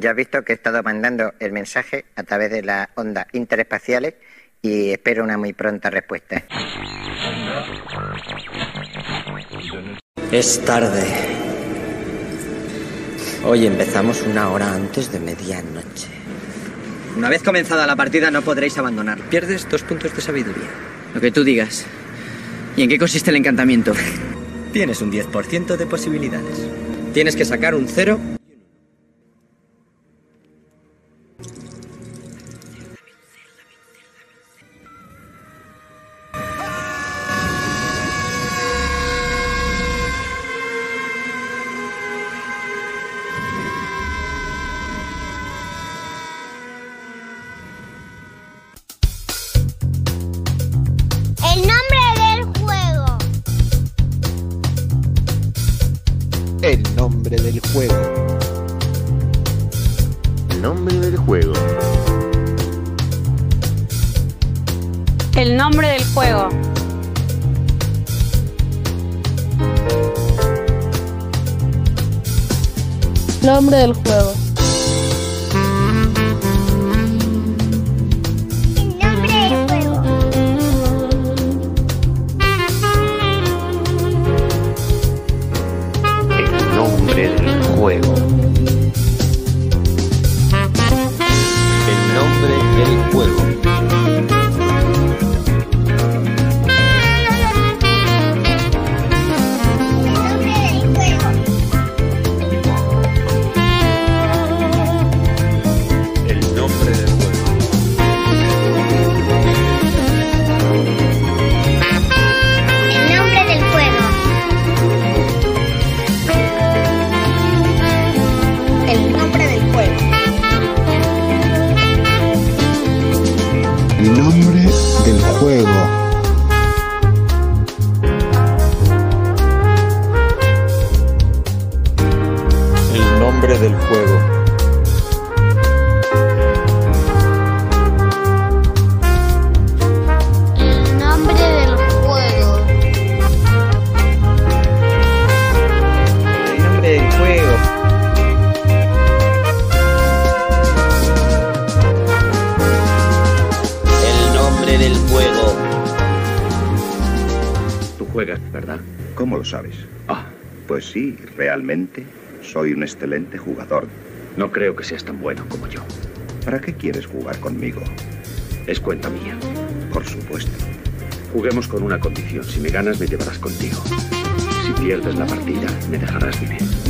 Ya has visto que he estado mandando el mensaje a través de las ondas interespaciales y espero una muy pronta respuesta. Es tarde. Hoy empezamos una hora antes de medianoche. Una vez comenzada la partida no podréis abandonar. Pierdes dos puntos de sabiduría. Lo que tú digas. ¿Y en qué consiste el encantamiento? Tienes un 10% de posibilidades. Tienes que sacar un 0 soy un excelente jugador. no creo que seas tan bueno como yo. ¿Para qué quieres jugar conmigo? Es cuenta mía. Por supuesto. Juguemos con una condición. Si me ganas, me llevarás contigo. Si pierdes la partida, me dejarás vivir.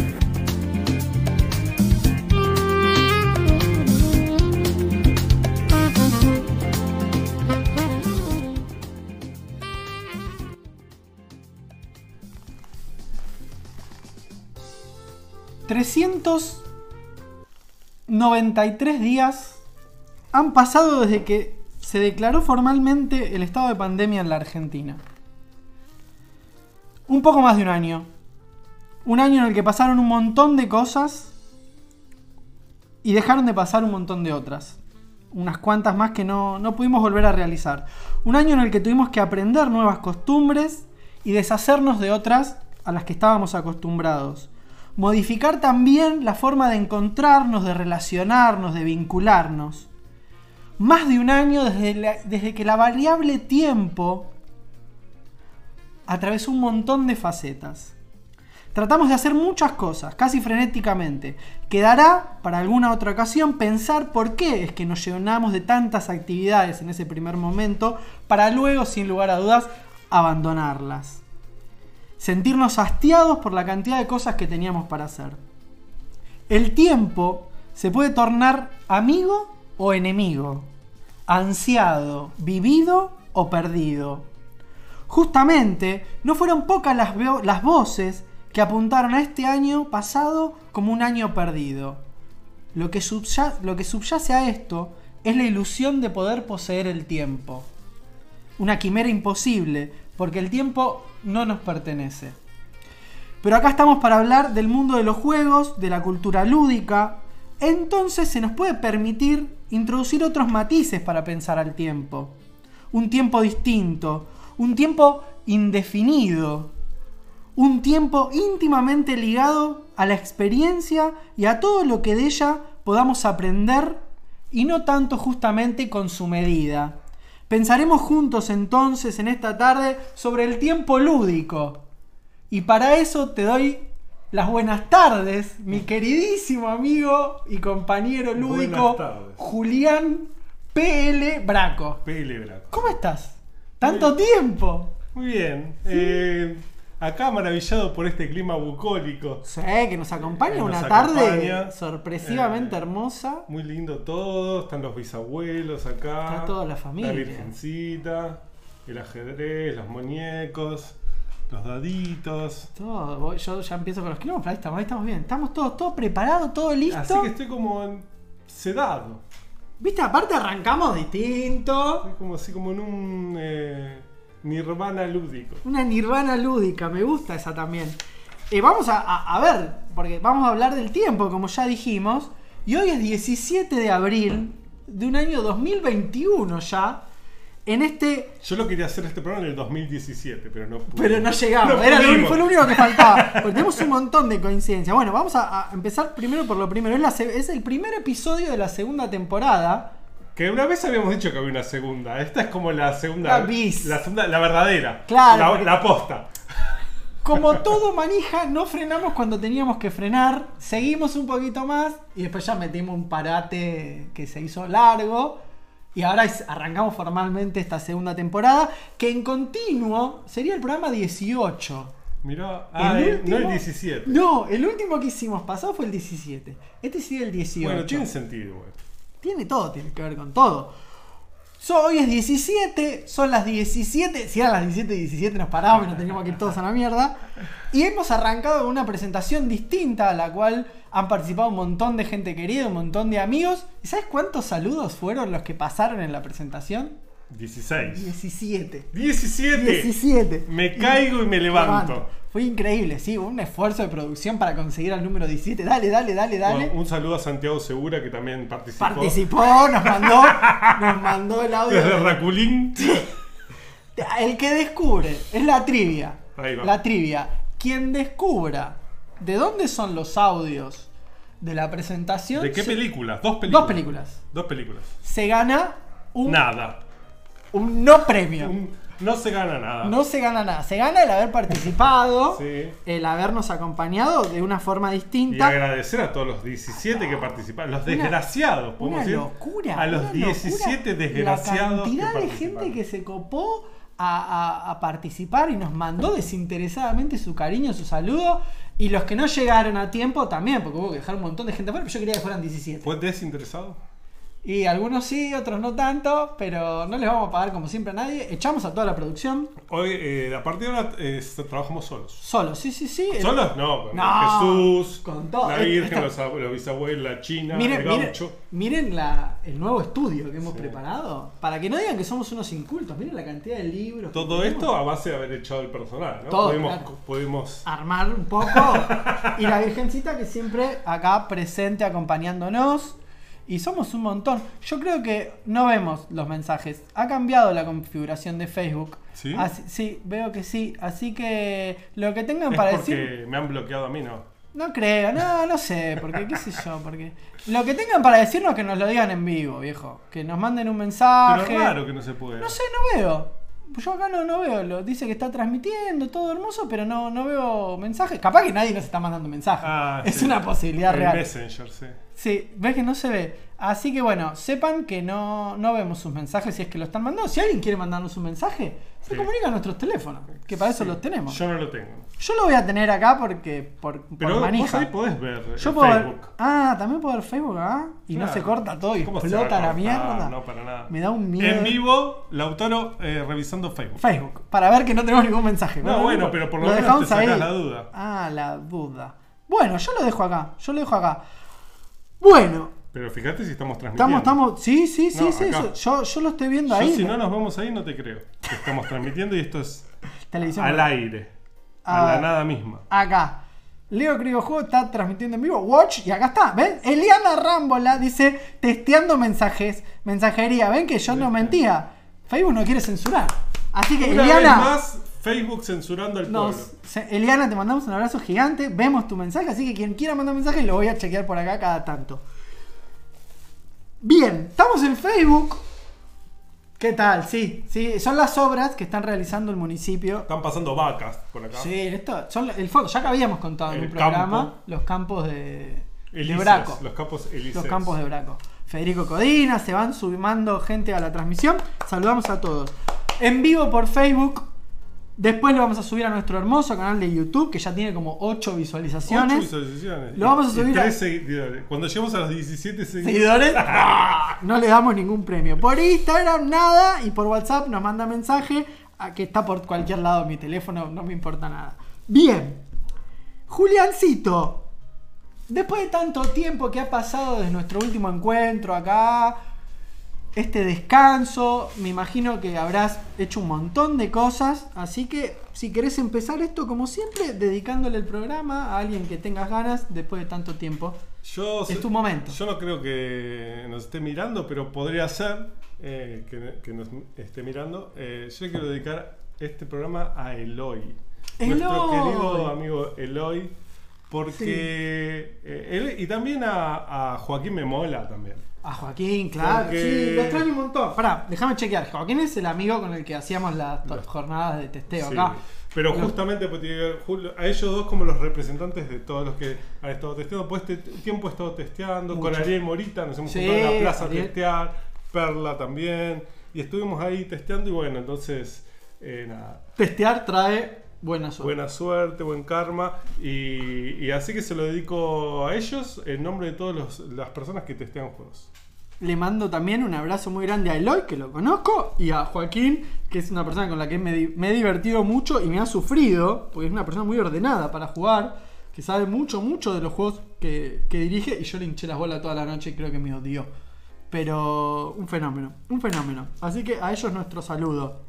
...393 días han pasado desde que se declaró formalmente el estado de pandemia en la Argentina. Un poco más de un año. Un año en el que pasaron un montón de cosas y dejaron de pasar un montón de otras. Unas cuantas más que no, no pudimos volver a realizar. Un año en el que tuvimos que aprender nuevas costumbres y deshacernos de otras a las que estábamos acostumbrados. Modificar también la forma de encontrarnos, de relacionarnos, de vincularnos. Más de un año desde, que la variable tiempo atravesó un montón de facetas. Tratamos de hacer muchas cosas, casi frenéticamente. Quedará para alguna otra ocasión pensar por qué es que nos llenamos de tantas actividades en ese primer momento para luego, sin lugar a dudas, abandonarlas. Sentirnos hastiados por la cantidad de cosas que teníamos para hacer. El tiempo se puede tornar amigo o enemigo, ansiado, vivido o perdido. Justamente, no fueron pocas las, las voces que apuntaron a este año pasado como un año perdido. Lo que subyace a esto es la ilusión de poder poseer el tiempo. Una quimera imposible, porque el tiempo no nos pertenece. Pero acá estamos para hablar del mundo de los juegos, de la cultura lúdica. Entonces se nos puede permitir introducir otros matices para pensar al tiempo. Un tiempo distinto, un tiempo indefinido, un tiempo íntimamente ligado a la experiencia y a todo lo que de ella podamos aprender y no tanto justamente con su medida. Pensaremos juntos entonces en esta tarde sobre el tiempo lúdico. Y para eso te doy las buenas tardes, mi queridísimo amigo y compañero lúdico. Julián PL Braco. PL Braco. ¿Cómo estás? Tanto tiempo. Muy bien. Eh, acá maravillado por este clima bucólico. Sí, que nos acompaña nos una tarde acompaña. sorpresivamente Eh, hermosa. Muy lindo todo. Están los bisabuelos acá. Está toda la familia. La virgencita. El ajedrez, los muñecos. Los daditos. Todo, yo ya empiezo con los kilómetros, pero ahí estamos, ahí estamos bien. Estamos todos, todo preparado, todo listo. Así que estoy como sedado. Viste, aparte arrancamos distinto. Estoy como así como en un eh, nirvana lúdico. Una nirvana lúdica, me gusta esa también. Eh, vamos a, a- a ver, porque vamos a hablar del tiempo, como ya dijimos. Y hoy es 17 de abril de un año 2021 ya. En este. Yo lo quería hacer este programa en el 2017, pero no pude. Pero no llegamos, No era lo, fue lo único que faltaba. Porque tenemos un montón de coincidencias. Bueno, vamos a, a empezar primero por lo primero. Es, la es el primer episodio de la segunda temporada. Que una vez habíamos dicho que había una segunda. Esta es como la segunda. La bis. La segunda, la verdadera. Claro, La, porque- la posta. Como todo manija, no frenamos cuando teníamos que frenar. Seguimos un poquito más y después ya metimos un parate que se hizo largo. Y ahora es- arrancamos formalmente esta segunda temporada, que en continuo sería el programa 18. Mirá, ah, eh, no el 17. No, el último que hicimos pasado fue el 17. Este sería el 18. Bueno, tiene sentido, güey. Tiene todo, tiene que ver con todo. Hoy es 17, son las 17. Si eran las 17 y 17 nos parábamos y nos teníamos que ir todos a la mierda. Y hemos arrancado una presentación distinta a la cual han participado un montón de gente querida, un montón de amigos. ¿Y sabes cuántos saludos fueron los que pasaron en la presentación? 16. 17. 17. 17. Me caigo y me levanto. Fue increíble, sí, un esfuerzo de producción para conseguir al número 17. Dale, dale, dale, dale. Bueno, un saludo a Santiago Segura que también participó. Participó, nos mandó, nos mandó el audio. Desde de- Raculín. El que descubre, es la trivia. Ahí va. La trivia. Quien descubra de dónde son los audios de la presentación. ¿De qué se- películas? Dos películas. Dos películas. Dos películas. Se gana un, Nada. Un no premio. No se gana nada. No se gana nada. Se gana el haber participado, Sí. el habernos acompañado de una forma Y distinta. agradecer a todos los 17 que participaron. Los Una- desgraciados, podemos Una decir. locura. A los una 17 locura. desgraciados. La cantidad que de gente que se copó a, a- a participar y nos mandó desinteresadamente su cariño, su saludo. Y los que no llegaron a tiempo también, porque hubo que dejar un montón de gente afuera, pero yo quería que fueran 17. ¿Fue desinteresado? Y algunos sí, otros no tanto, pero no les vamos a pagar como siempre a nadie. Echamos a toda la producción. Hoy, eh, a partir de ahora, eh, trabajamos solos. Solos, sí, sí, sí. ¿Solos? No, No, Jesús, con todo. la Virgen, Esta- los, ab- los bisabuelos, la China, Miren, el miren, gaucho. miren la- el nuevo estudio que hemos preparado. Para que no digan que somos unos incultos. Miren la cantidad de libros. Todo esto a base de haber echado el personal, ¿no? Todo, pudimos, claro. pudimos- armar un poco. y la Virgencita que siempre acá presente acompañándonos. Y somos un montón. Yo creo que no vemos los mensajes. Ha cambiado la configuración de Facebook. ¿Sí? Así- sí, veo que sí. Así que lo que tengan Es para porque decir. me han bloqueado a mí, ¿no? No creo, no, no sé, porque qué sé yo, porque. Lo que tengan para decirnos que nos lo digan en vivo, viejo. Que nos manden un mensaje. Pero es raro que no se puede. No sé, no veo. Yo acá no, no veo. Lo, dice que está transmitiendo, todo hermoso, pero no, no veo mensajes. Capaz que nadie nos está mandando mensajes. Ah, es sí. una posibilidad El real. Messenger, sí. Sí, ves que no se ve. Así que bueno, sepan que no, no vemos sus mensajes si es que lo están mandando. Si alguien quiere mandarnos un mensaje, se Sí. comunica a nuestros teléfonos, que para eso Sí. los tenemos. Yo no lo tengo. Yo lo voy a tener acá porque por, por Pero vos manija. ahí podés ver Yo puedo ver- Facebook. Ah, también puedo ver Facebook, ¿ah? Y no se corta todo y ¿Cómo se va a explota la mierda. No, para nada. Me da un miedo. En vivo, Lautaro eh, revisando Facebook. Facebook, para ver que no tenemos ningún mensaje. No, bueno, pero por lo menos dejamos te sacás ahí. la duda. Ah, la duda. Bueno, yo lo dejo acá. Yo lo dejo acá. Bueno, Pero fíjate si estamos transmitiendo. estamos, estamos. Sí, sí, sí, No, sí. eso. Yo, yo lo estoy viendo Yo, ahí. si no nos vemos ahí, no te creo. Estamos transmitiendo y esto es Televisión. al aire. Ah. A la nada misma. Acá. Leo Crigo Juego está transmitiendo en vivo. Watch. Y acá está. ¿Ven? Eliana Rambola dice testeando mensajes. Mensajería. ¿Ven que yo no mentía? Facebook no quiere censurar. Así que Una Eliana. vez más, Facebook censurando al pueblo. Eliana, te mandamos un abrazo gigante. Vemos tu mensaje, así que quien quiera mandar mensaje lo voy a chequear por acá cada tanto. Bien, estamos en Facebook. ¿Qué tal? Sí, sí, son las obras que están realizando el municipio. Están pasando vacas por acá. Sí, esto son el fondo, ya que habíamos contado en El un programa campo. los campos de, de Elíseos, Braco. Los campos. Los campos de Braco. Federico Codina, se van sumando gente a la transmisión. Saludamos a todos. En vivo por Facebook. Después lo vamos a subir a nuestro hermoso canal de YouTube, que ya tiene como 8 visualizaciones. Ocho visualizaciones. Lo vamos a subir a- seguidores. Cuando lleguemos a los 17 seguidores. ¿Seguidores? ¡Ah! No le damos ningún premio. Por Instagram nada y por WhatsApp nos manda mensaje a que está por cualquier lado mi teléfono, no me importa nada. Bien. Juliancito, después de tanto tiempo que ha pasado desde nuestro último encuentro acá, este descanso, me imagino que habrás hecho un montón de cosas, así que si querés empezar esto como siempre, dedicándole el programa a alguien que tengas ganas después de tanto tiempo. Yo, Es tu momento. Yo no creo que nos esté mirando, pero podría ser eh, que, que nos esté mirando. Eh, yo quiero dedicar este programa a Eloy. Nuestro Eloy. querido amigo Eloy. Porque. eh, él, y también a, a Joaquín Memola también. A Joaquín, claro. Porque- Sí, lo extraño un montón. Pará, déjame chequear. Joaquín es el amigo con el que hacíamos las jornadas de testeo Sí. acá. Pero justamente a ellos dos como los representantes de todos los que han estado testeando. Pues este tiempo he estado testeando. Con. Ariel Morita nos hemos Sí, juntado en la plaza Ariel. a testear. Perla también. Y estuvimos ahí testeando y bueno, entonces eh, nada. Testear trae buena suerte. Buena suerte, buen karma. Y, y así que se lo dedico a ellos en nombre de todas las personas que testean juegos. Le mando también un abrazo muy grande a Eloy, que lo conozco, y a Joaquín, que es una persona con la que me he divertido mucho y me ha sufrido, porque es una persona muy ordenada para jugar, que sabe mucho, mucho de los juegos que, que dirige, y yo le hinché las bolas toda la noche y creo que me odió. Pero un fenómeno, un fenómeno. Así que a ellos nuestro saludo.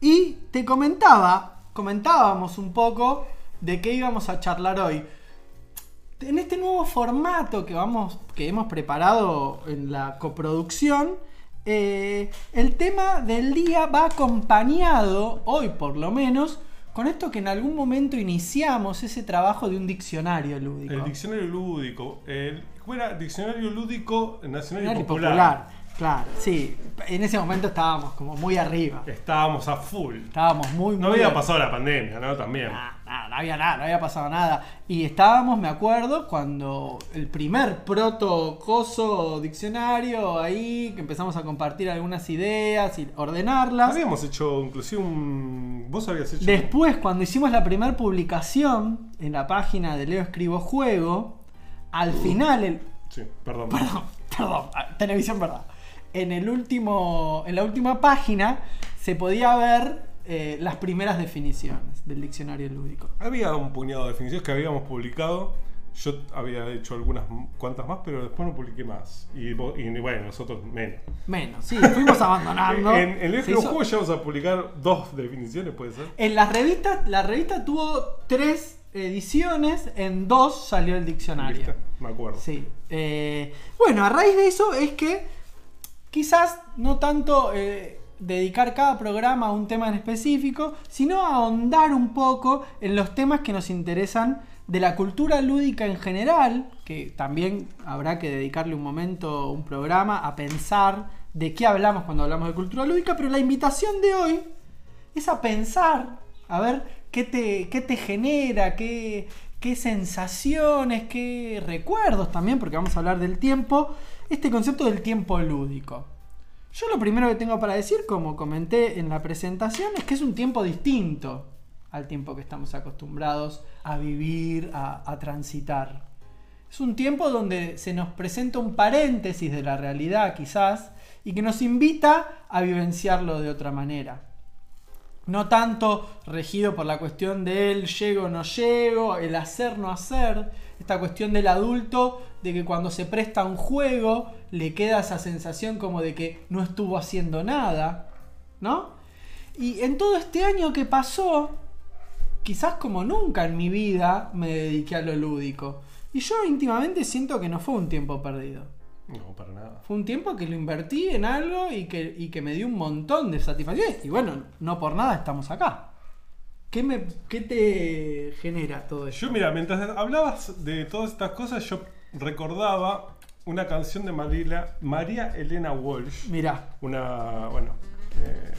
Y te comentaba, comentábamos un poco de qué íbamos a charlar hoy. En este nuevo formato que, vamos, que hemos preparado en la coproducción, eh, el tema del día va acompañado, hoy por lo menos, con esto que en algún momento iniciamos ese trabajo de un diccionario lúdico. El diccionario lúdico. El, ¿Cómo era? Diccionario lúdico nacional y popular. Claro, sí. En ese momento estábamos como muy arriba. Estábamos a full. Estábamos muy, No muy había pasado la pandemia, ¿no? También. Nada, no había nada, no había pasado nada. Y estábamos, me acuerdo, cuando el primer proto coso diccionario ahí, que empezamos a compartir algunas ideas y ordenarlas. Habíamos hecho inclusive un... Vos habías hecho... Después, cuando hicimos la primera publicación en la página de Leo Escribo Juego, al final el. Sí, perdón. Perdón, perdón, ah, televisión verdad. En el último. En la última página se podía ver eh, las primeras definiciones del diccionario lúdico. Había un puñado de definiciones que habíamos publicado. Yo había hecho algunas cuantas más, pero después no publiqué más. Y, bueno, nosotros menos. Menos, sí, fuimos abandonando. En, en el hizo- Juego llegamos a publicar dos definiciones, puede ser. En las revistas, la revista tuvo tres ediciones, en dos salió el diccionario. Me acuerdo. Sí. Eh, bueno, a raíz de eso es que quizás no tanto eh, dedicar cada programa a un tema en específico, sino ahondar un poco en los temas que nos interesan de la cultura lúdica en general, que también habrá que dedicarle un momento, un programa, a pensar de qué hablamos cuando hablamos de cultura lúdica, pero la invitación de hoy es a pensar, a ver qué te, qué te genera, qué, qué sensaciones, qué recuerdos también, porque vamos a hablar del tiempo, este concepto del tiempo lúdico. Yo lo primero que tengo para decir, como comenté en la presentación, es que es un tiempo distinto al tiempo que estamos acostumbrados a vivir, a, transitar. Es un tiempo donde se nos presenta un paréntesis de la realidad quizás y que nos invita a vivenciarlo de otra manera. No tanto regido por la cuestión del llego no llego, el hacer no hacer, esta cuestión del adulto de que cuando se presta un juego le queda esa sensación como de que no estuvo haciendo nada, ¿no? Y en todo este año que pasó, quizás como nunca en mi vida me dediqué a lo lúdico. Y yo íntimamente siento que no fue un tiempo perdido. No, para nada. Fue un tiempo que lo invertí en algo y que, y que me dio un montón de satisfacciones. Y bueno, no por nada estamos acá. ¿Qué, me, qué te genera todo eso? Yo, mira, mientras hablabas de todas estas cosas, yo recordaba una canción de María, María Elena Walsh. Mirá. Una, bueno, eh,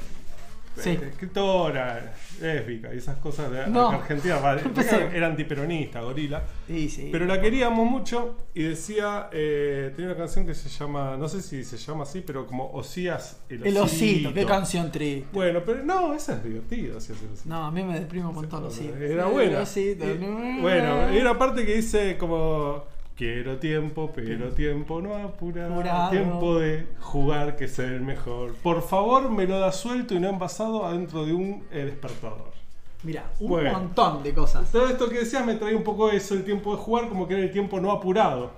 Sí. eh, escritora, lésbica y esas cosas de, No. Argentina. Era antiperonista, gorila. Sí, sí. Pero la queríamos mucho y decía, eh, tenía una canción que se llama, no sé si se llama así, pero como Osías el El osito, qué canción triste. Bueno, pero no, esa es divertida, osito. No, a mí me deprime un montón los osito. Era El buena. osito, Y- no. bueno, hay una parte que dice como quiero tiempo, pero tiempo no apurado, Apurado. tiempo de jugar que ser el mejor. Por favor, me lo da suelto y no envasado adentro de un eh, despertador. Mira, un Bueno. montón de cosas. Todo esto que decías me trae un poco eso, el tiempo de jugar, como que era el tiempo no apurado.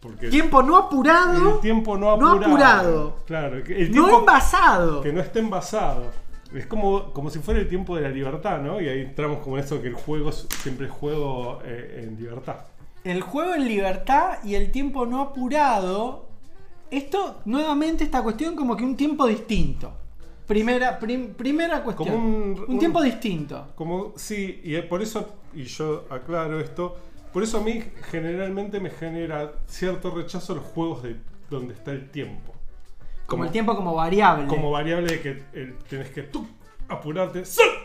Porque Tiempo no apurado. el tiempo no no apurado. apurado. Claro, No envasado. que no esté envasado. Es como, como si fuera el tiempo de la libertad, ¿no? Y ahí entramos como en eso que el juego es- siempre es juego eh, en libertad. El juego en libertad y el tiempo no apurado. Esto, nuevamente, esta cuestión como que un tiempo distinto. Primera, prim- primera cuestión. Como un- un, un- tiempo distinto. Como, sí, y por eso, y yo aclaro esto, por eso a mí generalmente me genera cierto rechazo los juegos de donde está el tiempo. Como el tiempo como variable. Como variable de que el- tenés que tú, apurarte,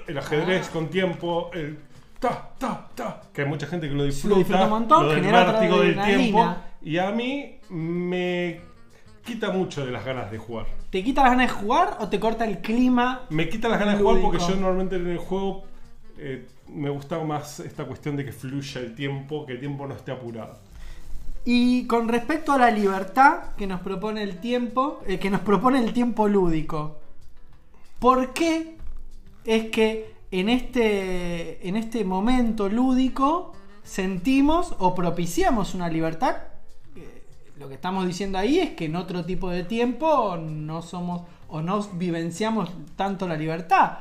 el ajedrez Ah. con tiempo, el ta, ta, ta, que hay mucha gente que lo lo disfruta, disfruta un montón, lo del genera otra vértigo del adrenalina. tiempo, y a mí me quita mucho de las ganas de jugar. ¿Te quita las ganas de jugar o te corta el clima? Me quita las ganas de jugar porque yo normalmente en el juego eh, me gusta más esta cuestión de que fluya el tiempo, que el tiempo no esté apurado. Y con respecto a la libertad que nos propone el tiempo, eh, que nos propone el tiempo lúdico, ¿por qué es que en este, en este momento lúdico sentimos o propiciamos una libertad? Eh, Lo que estamos diciendo ahí es que en otro tipo de tiempo no somos o no vivenciamos tanto la libertad.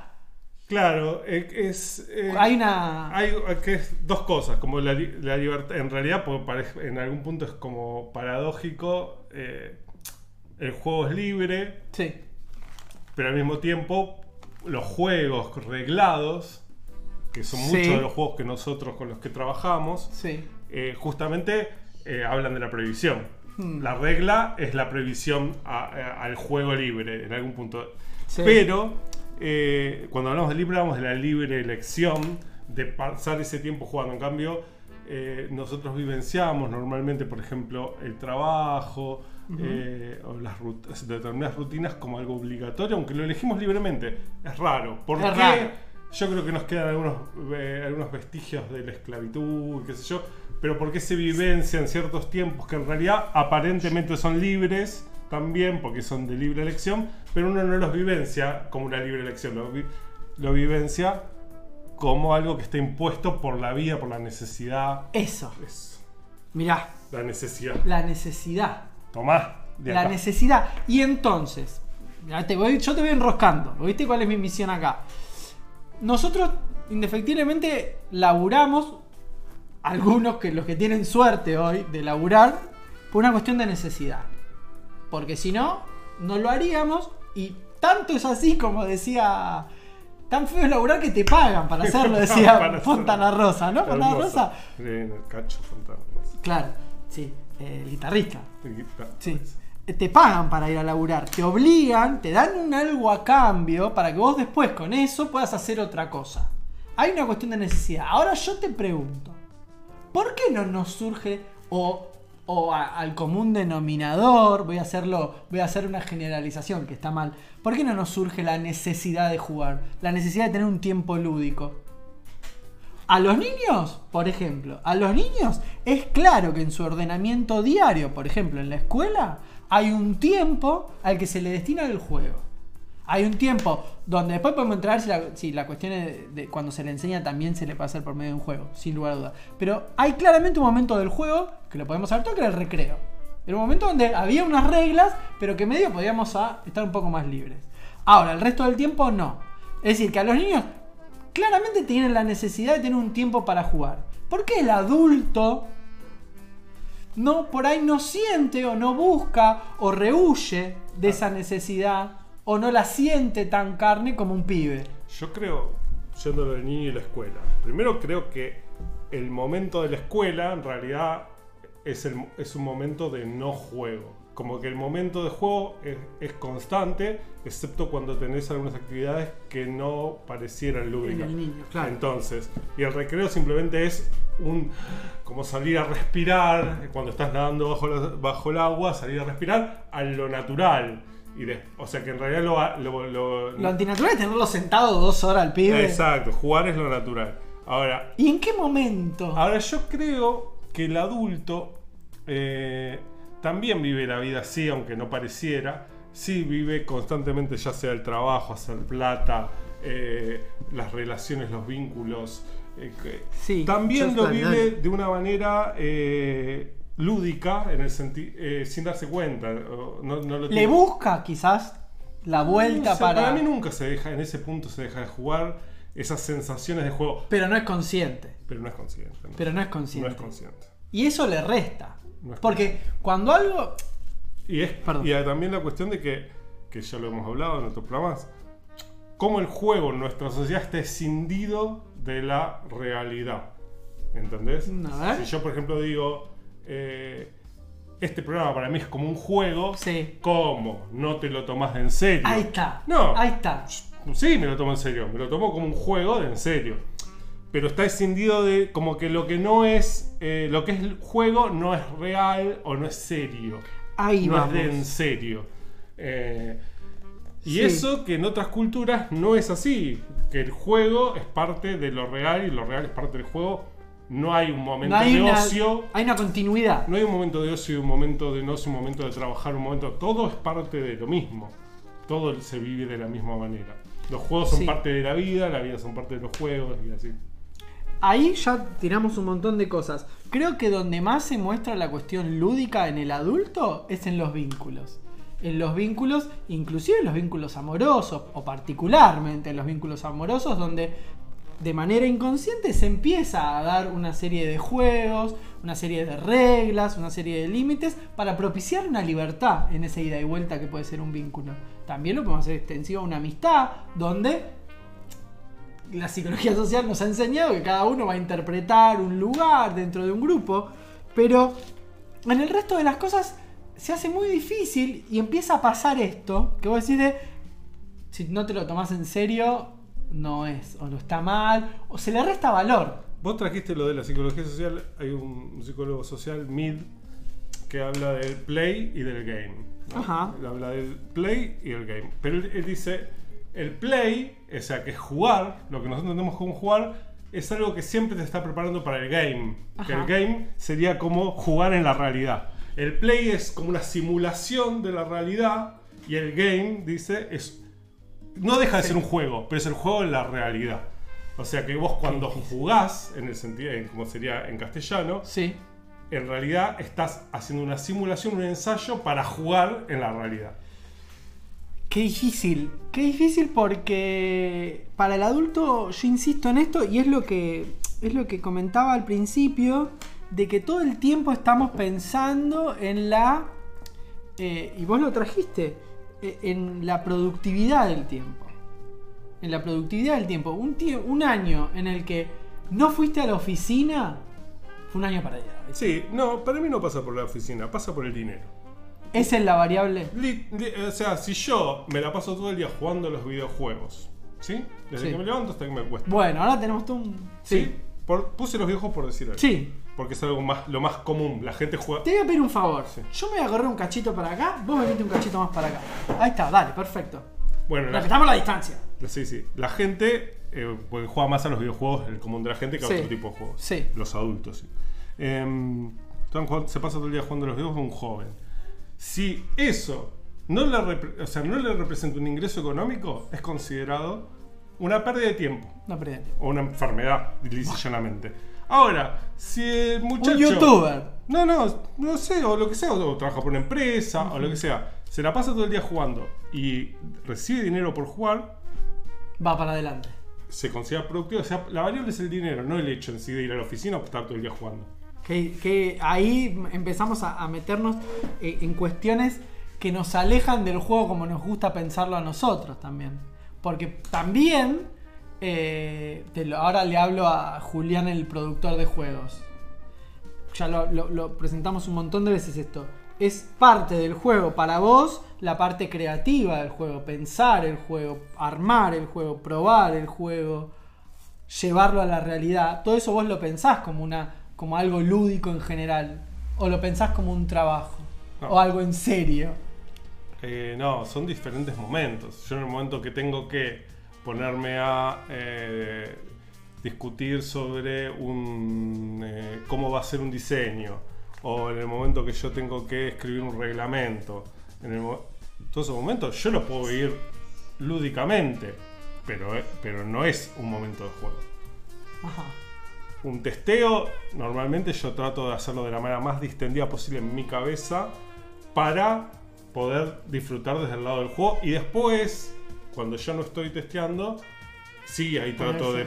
Claro, eh, es. eh, Hay una. Hay que es dos cosas, como la, li- la libertad, en realidad parece- en algún punto es como paradójico, eh, el juego es libre, Sí. pero al mismo tiempo los juegos reglados, que son Sí. muchos de los juegos que nosotros con los que trabajamos, Sí. eh, justamente eh, hablan de la prohibición. Hmm. La regla es la prohibición a- a- al juego libre en algún punto. Sí. Pero eh, cuando hablamos de libre, hablamos de la libre elección de pasar ese tiempo jugando. En cambio, eh, nosotros vivenciamos normalmente, por ejemplo, el trabajo Eh, o las determinadas rutinas como algo obligatorio, aunque lo elegimos libremente. Es raro. ¿Por Es qué? raro. Yo creo que nos quedan algunos, eh, algunos vestigios de la esclavitud, qué sé yo, pero porque se vivencia en ciertos tiempos que en realidad aparentemente son libres también, porque son de libre elección, pero uno no los vivencia como una libre elección, lo, vi- lo vivencia como algo que está impuesto por la vida, por la necesidad. Eso. Eso, Mirá, la necesidad. la necesidad. Tomá, de la acá. necesidad. Y entonces, ya te voy- yo te voy enroscando. ¿Viste cuál es mi misión acá? Nosotros, indefectiblemente, laburamos, algunos que los que tienen suerte hoy de laburar, por una cuestión de necesidad. Porque si no, no lo haríamos. Y tanto es así como decía. Tan feo es laburar que te pagan para hacerlo, decía. Fontana Rosa, ¿no? Fontana. Rosa. Sí, en el cacho Fontana Rosa. Claro, sí, el guitarrista. Sí. Sí. Te pagan para ir a laburar, te obligan, te dan un algo a cambio para que vos después con eso puedas hacer otra cosa. Hay una cuestión de necesidad. Ahora yo te pregunto, ¿por qué no nos surge o, o a- al común denominador, voy a hacerlo, voy a hacer una generalización que está mal, ¿por qué no nos surge la necesidad de jugar, la necesidad de tener un tiempo lúdico? A los niños, por ejemplo, a los niños es claro que en su ordenamiento diario, por ejemplo, en la escuela, hay un tiempo al que se le destina el juego. Hay un tiempo donde después podemos entrar si la, cuestión es de cuando se le enseña también se le puede hacer por medio de un juego, sin lugar a dudas. Pero hay claramente un momento del juego que lo podemos saber todo, que era el recreo. Era un momento donde había unas reglas, pero que medio podíamos estar un poco más libres. Ahora, el resto del tiempo no. Es decir, que a los niños claramente tienen la necesidad de tener un tiempo para jugar. ¿Por qué el adulto no por ahí no siente o no busca o rehuye de esa necesidad o no la siente tan carne como un pibe? Yo creo, yendo del niño y la escuela. Primero creo que el momento de la escuela, en realidad, es, el, es un momento de no juego. Como que el momento de juego es, es constante, excepto cuando tenés algunas actividades que no parecieran lúdicas. el niño, claro. Entonces, y el recreo simplemente es un como salir a respirar cuando estás nadando bajo, la- bajo el agua, salir a respirar a lo natural. Y de- o sea que en realidad lo, lo- lo- Lo antinatural es tenerlo sentado dos horas al pibe. Exacto, jugar es lo natural. Ahora, ¿Y en qué momento? ahora yo creo que el adulto eh, también vive la vida así, aunque no pareciera. Sí vive constantemente, ya sea el trabajo, hacer plata, eh, las relaciones, los vínculos. eh, Sí, también lo vive de una manera eh, lúdica, en el sin darse cuenta. No, no lo Le busca quizás la vuelta no sé, para... Para mí nunca se deja, en ese punto se deja de jugar esas sensaciones de juego, Pero no es consciente. pero no es consciente. Pero no es consciente. No es consciente. Y eso le resta. No es Porque cuando algo... Y, es, Perdón. y también la cuestión de que, que ya lo hemos hablado en otros programas, cómo el juego en nuestra sociedad está escindido de la realidad. ¿Entendés? Si yo, por ejemplo, digo, eh, este programa para mí es como un juego, Sí. ¿cómo? No te lo tomas en serio. Ahí está. No. Ahí está. Sí, me lo tomo en serio. Me lo tomo como un juego de en serio. Pero está escindido de como que lo que no es. eh, lo que es el juego no es real o no es serio. Ahí no vamos. es de en serio. Eh, y Sí. eso que en otras culturas no es así. Que el juego es parte de lo real y lo real es parte del juego. No hay un momento No hay, de una, ocio. hay una continuidad. No hay un momento de ocio y un momento de no ocio, un momento de trabajar, un momento. Todo es parte de lo mismo. Todo se vive de la misma manera. Los juegos son Sí. parte de la vida, la vida son parte de los juegos y así. Ahí ya tiramos un montón de cosas. Creo que donde más se muestra la cuestión lúdica en el adulto es en los vínculos. En los vínculos, inclusive en los vínculos amorosos, o particularmente en los vínculos amorosos, donde de manera inconsciente se empieza a dar una serie de juegos, una serie de reglas, una serie de límites para propiciar una libertad en esa ida y vuelta que puede ser un vínculo. También lo podemos hacer extensivo a una amistad, donde la psicología social nos ha enseñado que cada uno va a interpretar un lugar dentro de un grupo, pero en el resto de las cosas se hace muy difícil y empieza a pasar esto, que vos decís de, si no te lo tomás en serio, no es, o no está mal, o se le resta valor. Vos trajiste lo de la psicología social. Hay un psicólogo social, Mid, que habla del play y del game. ¿no? Ajá. Él habla del play y el game. Pero él, él dice, el play, o sea, que es jugar, lo que nosotros entendemos como jugar, es algo que siempre te está preparando para el game. Que el game sería como jugar en la realidad. El play es como una simulación de la realidad y el game, dice, es no deja de ser un juego, pero es el juego en la realidad. O sea que vos cuando jugás, en el sentido, en- como sería en castellano, Sí. en realidad estás haciendo una simulación, un ensayo para jugar en la realidad. Qué difícil, qué difícil porque para el adulto yo insisto en esto y es lo que es lo que comentaba al principio de que todo el tiempo estamos pensando en la eh, y vos lo trajiste eh, en la productividad del tiempo, en la productividad del tiempo. Un un año en el que no fuiste a la oficina fue un año perdido. Sí, no, para mí no pasa por la oficina, pasa por el dinero. Esa es la variable. Li- li- o sea, si yo me la paso todo el día jugando los videojuegos, ¿sí? Desde Sí. que me levanto hasta que me acuesto. Bueno, ahora tenemos todo un ¿Sí? Por- puse los videojuegos por decir algo. Sí. Porque es algo más, lo más común. La gente juega. Te voy a pedir un favor. Yo me voy a correr un cachito para acá, vos me metes un cachito más para acá. Ahí está, dale, perfecto. Bueno, la- Respetamos la distancia. Sí, sí. La gente eh, porque juega más a los videojuegos, el común de la gente, que a Sí. otro tipo de juegos. Sí. Los adultos, sí. Em, están jugando- se pasa todo el día jugando a los videojuegos un joven. Si eso no le, o sea, no le representa un ingreso económico, es considerado una pérdida de tiempo. No perdí. O una enfermedad, llanamente. Ahora, si el muchacho. youtuber. No, no, no sé, o lo que sea, o trabaja por una empresa, o lo que sea. Se la pasa todo el día jugando y recibe dinero por jugar, Va para adelante. se considera productivo. O sea, la variable es el dinero, no el hecho en sí de ir a la oficina o estar todo el día jugando. Que, ahí empezamos a, meternos eh, en cuestiones que nos alejan del juego como nos gusta pensarlo a nosotros también. Porque también, eh, ahora le hablo a Julián, el productor de juegos. ya lo- lo presentamos un montón de veces esto. Es parte del juego. Para vos, la parte creativa del juego. Pensar el juego, armar el juego, probar el juego, llevarlo a la realidad. Todo eso vos lo pensás como, una, como algo lúdico en general. O lo pensás como un trabajo. No. O algo en serio. Eh, no, son diferentes momentos. Yo en el momento que tengo que ponerme a eh, discutir sobre un, eh, cómo va a ser un diseño, o en el momento que yo tengo que escribir un reglamento, en el todos esos momentos yo los puedo vivir lúdicamente, pero, pero no es un momento de juego. Ajá. Un testeo, normalmente yo trato de hacerlo de la manera más distendida posible en mi cabeza para poder disfrutar desde el lado del juego. Y después, cuando ya no estoy testeando, sí, ahí trato de...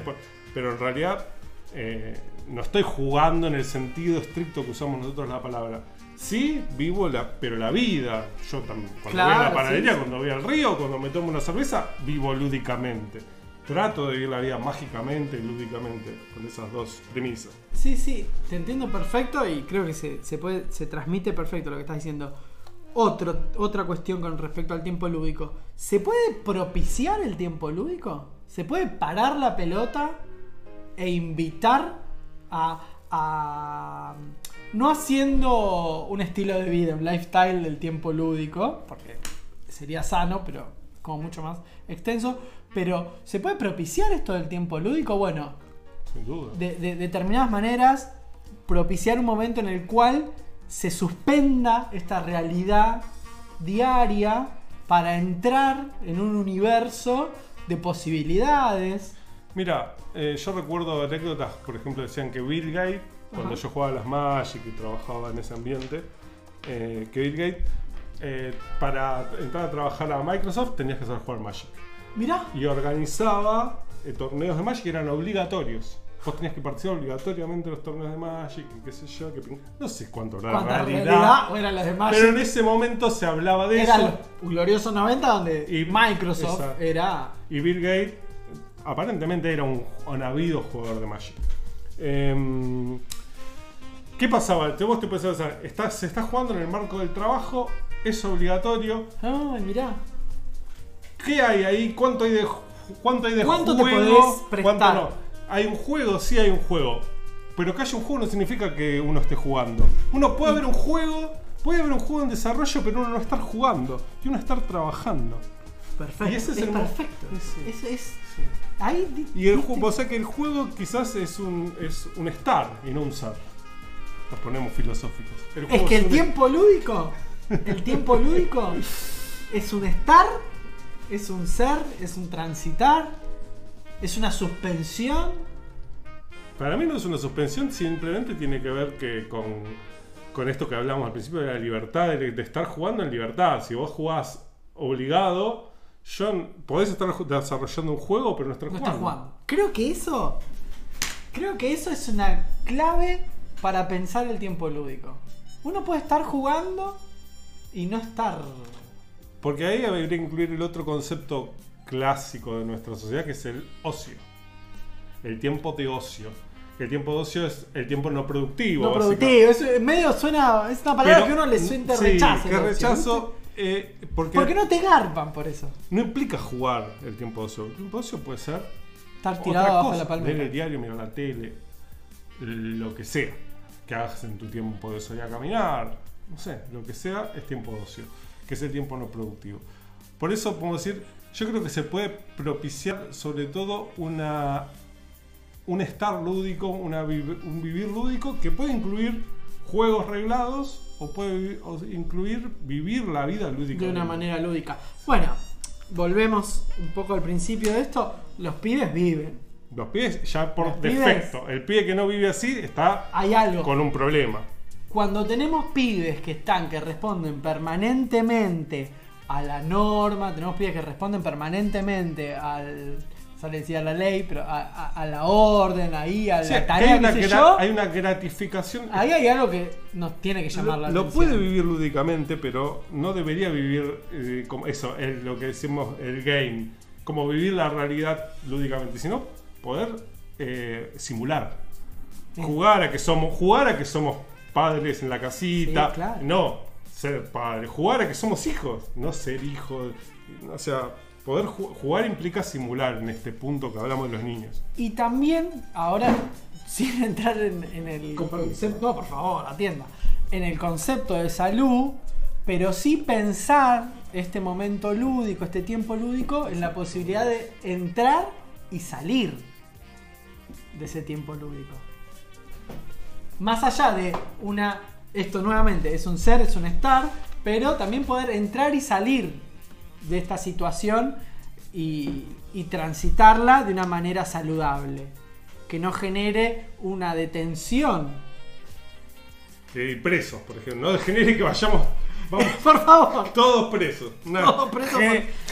Pero en realidad eh, no estoy jugando en el sentido estricto que usamos nosotros la palabra. Sí, vivo la, pero la vida. Yo también, cuando voy a Claro, la panadería, sí. cuando voy al río, cuando me tomo una cerveza, vivo lúdicamente. Trato de vivir la vida mágicamente y lúdicamente, con esas dos premisas. Sí, sí, te entiendo perfecto y creo que se, se puede, se transmite perfecto lo que estás diciendo. Otro, otra cuestión con respecto al tiempo lúdico. ¿Se puede propiciar el tiempo lúdico? ¿Se puede parar la pelota e invitar a, a- no haciendo un estilo de vida, un lifestyle del tiempo lúdico, porque sería sano, pero como mucho más extenso, pero ¿se puede propiciar esto del tiempo lúdico? Bueno, Sin duda. de, de determinadas maneras propiciar un momento en el cual se suspenda esta realidad diaria para entrar en un universo de posibilidades. Mira, eh, yo recuerdo anécdotas, por ejemplo, decían que Bill Gates, cuando Ajá. yo jugaba a las Magic y trabajaba en ese ambiente, eh, que Bill Gates, eh, para entrar a trabajar a Microsoft tenías que saber jugar Magic. Mirá, Y organizaba eh, torneos de Magic que eran obligatorios. Vos tenías que participar obligatoriamente en los torneos de Magic, y qué sé yo, que pin- no sé cuánto era la cuánta realidad. realidad o eran las de Magic. Pero en ese momento se hablaba de Era eso. los gloriosos 90 donde Y- Microsoft Exacto. era... Y Bill Gates aparentemente era un, un habido jugador de Magic. Em, ¿Qué pasaba? Te- Vos te pensás, está, se está jugando en el marco del trabajo, es obligatorio. Ay, mirá. ¿Qué hay ahí? ¿Cuánto hay de, cuánto hay de ¿Cuánto te juego? podés prestar? ¿Cuánto no? ¿Hay un juego? Sí hay un juego. Pero que haya un juego no significa que uno esté jugando. Uno puede haber un juego, puede haber un juego en desarrollo, pero uno no estar jugando. Y uno estar trabajando. Perfecto. Y ese es es el mo- perfecto. ese- Es, es- ahí di- Y el juego, o sea que el juego quizás es un, es un estar y no un ser. Nos ponemos filosóficos. El Es juego que el un- tiempo lúdico, el tiempo lúdico es un estar, es un ser, es un transitar, es una suspensión. Para mí no es una suspensión, simplemente tiene que ver que con, con esto que hablamos al principio de la libertad, de, de estar jugando en libertad. Si vos jugás obligado, yo, podés estar desarrollando un juego, pero no estar No jugando. jugando. Creo que eso, creo que eso es una clave para pensar el tiempo lúdico. Uno puede estar jugando y no estar. Porque ahí habría que incluir el otro concepto clásico de nuestra sociedad, que es el ocio. El tiempo de ocio. El tiempo de ocio es el tiempo no productivo. No productivo, eso medio suena. Es una palabra Pero- que uno le siente sí, rechazo. que ocio, rechazo. eh, porque Porque no te garpan por eso. no implica jugar el tiempo de ocio. El tiempo de ocio puede ser Estar tirado otra bajo cosa, la palmera. Leer el diario, mirar la tele, lo que sea. Que hagas en tu tiempo de salir a caminar, no sé, lo que sea es tiempo de ocio, que es el tiempo no productivo. Por eso podemos decir, yo creo que se puede propiciar sobre todo una un estar lúdico, una un vivir lúdico que puede incluir juegos reglados o puede o incluir vivir la vida lúdica. de una manera lúdica. Bueno, volvemos un poco al principio de esto. Los pibes viven. Los pies ya por Los pibes- defecto. El pibe que no vive así está Hay algo. con un problema. Cuando tenemos pibes que están, que responden permanentemente a la norma, tenemos pibes que responden permanentemente al. Sale decir a la ley, pero a, a- a la orden, ahí, a la que tarea, hay, una gra- yo. hay una gratificación. Ahí hay algo que nos tiene que llamar la lo, lo atención. puede vivir lúdicamente, pero no debería vivir eh, como eso, el- lo que decimos el game, como vivir la realidad lúdicamente, sino poder eh, simular. Sí. Jugar a que somos, jugar a que somos padres en la casita. Sí, claro. No, ser padre. Jugar a que somos hijos, no ser hijos. O sea, poder ju- jugar implica simular en este punto que hablamos de los niños. Y también, ahora, sin entrar en, en el concepto, no, por favor, atienda, en el concepto de salud, pero sí pensar este momento lúdico, este tiempo lúdico, en la posibilidad de entrar y salir de ese tiempo lúdico. Más allá de una, esto nuevamente es un ser, es un estar, pero también poder entrar y salir de esta situación y, y transitarla de una manera saludable, que no genere una detención. De presos, por ejemplo. No genere que vayamos. Vamos, por favor. Todos presos. No, Todos presos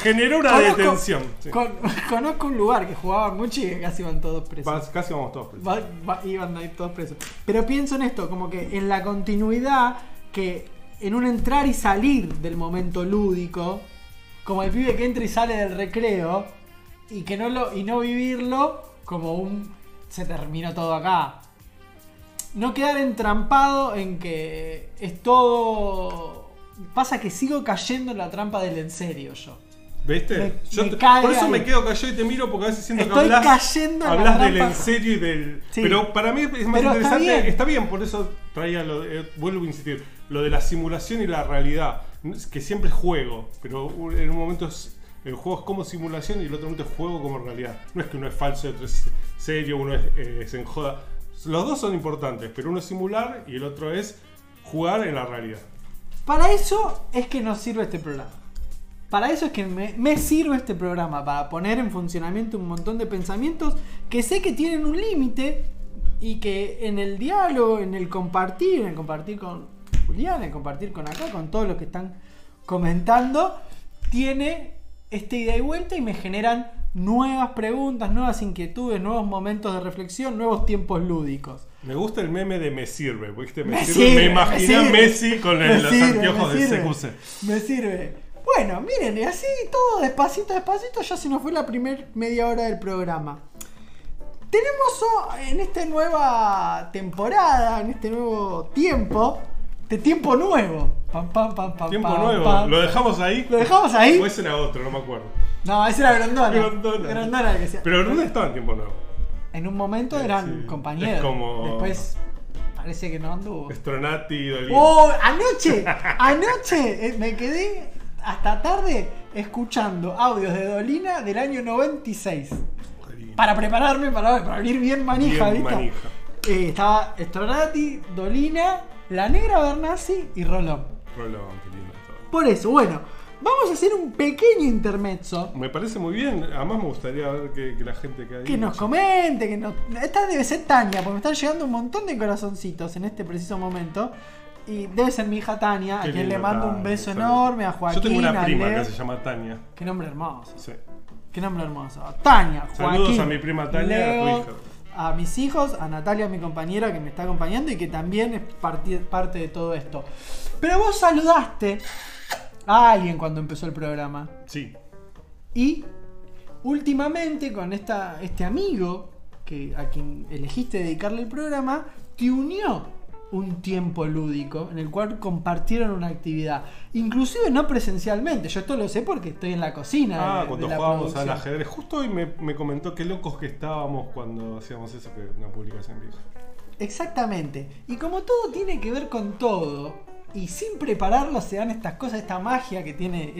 Generó una Conozco- detención. sí. con- conozco un lugar que jugaban mucho y casi iban todos presos. Va- casi vamos todos presos. Va- va- iban a ir todos presos. Pero pienso en esto, como que en la continuidad, que en un entrar y salir del momento lúdico, como el pibe que entra y sale del recreo, y que no lo, y no vivirlo como un se terminó todo acá. No quedar entrampado en que es todo. Pasa que sigo cayendo en la trampa del en serio yo. ¿Viste? Me- Yo me te- cae por eso ahí. me quedo callado y te miro porque a veces siento que Estoy hablas, cayendo en la hablas del en serio y del. Sí. Pero para mí es más Pero está interesante. bien. Está bien. por eso traía lo de- eh, vuelvo a insistir, lo de la simulación y la realidad. Que siempre es juego, pero en un momento es. El juego es como simulación y el otro momento es juego como realidad. No es que uno es falso y otro es serio, uno es, eh, se enjoda. Los dos son importantes, pero uno es simular y el otro es jugar en la realidad. Para eso es que nos sirve este programa. Para eso es que me, sirve este programa, para poner en funcionamiento un montón de pensamientos que sé que tienen un límite y que en el diálogo, en el compartir, en compartir con Julián, en compartir con acá, con todos los que están comentando, tiene esta ida y vuelta y me generan nuevas preguntas, nuevas inquietudes, nuevos momentos de reflexión, nuevos tiempos lúdicos. Me gusta el meme de me sirve, ¿viste? Me, Me sirve, sirve, me imaginé a me sirve. Messi con el- los sirve, anteojos de. CQC. Me sirve. Bueno, miren, y así todo despacito, despacito, ya se nos fue la primer media hora del programa. Tenemos en esta nueva temporada, en este nuevo tiempo, de tiempo nuevo. Pam, pam, pam, pam, Tiempo pam, nuevo. pam. ¿Lo dejamos ahí? ¿Lo dejamos ahí? O ese era otro, no me acuerdo. No, ese era Grondona. Grondona. Grondona el que sea. Pero ¿dónde estaba en tiempo nuevo? En un momento eran compañeros. Es como- Después parece que no anduvo. Stronati, Dolina. Oh, anoche, anoche eh, me quedé hasta tarde escuchando audios de Dolina del año 96. Para prepararme para, para venir bien manija, Bien ¿viste? manija. Eh, estaba Stronati, Dolina, La Negra Bernasi y Rolón. Rolón, qué lindo todo. Por eso, bueno, vamos a hacer un pequeño intermezzo. Me parece muy bien. Además me gustaría ver que, que la gente que hay. Que nos comente, que nos... Esta debe ser Tania, porque me están llegando un montón de corazoncitos en este preciso momento. Y debe ser mi hija Tania, Qué a quien le mando un Tania, beso enorme, a Joaquín, Yo tengo una a prima Leo. que se llama Tania. Qué nombre hermoso. Sí. Qué nombre hermoso. Tania, Joaquín. Saludos a mi prima Tania, a tu Leo, hija. a mis hijos, a Natalia, mi compañera que me está acompañando y que también es parte de todo esto. Pero vos saludaste a alguien cuando empezó el programa. Sí. Y últimamente con esta, este amigo que, a quien elegiste dedicarle el programa, te unió un tiempo lúdico en el cual compartieron una actividad. Inclusive no presencialmente. Yo esto lo sé porque estoy en la cocina. Ah, de- cuando de la jugábamos al ajedrez. Justo hoy me, me comentó qué locos que estábamos cuando hacíamos eso, que una publicación vieja. Exactamente. Y como todo tiene que ver con todo, y sin prepararlo se dan estas cosas, esta magia que tiene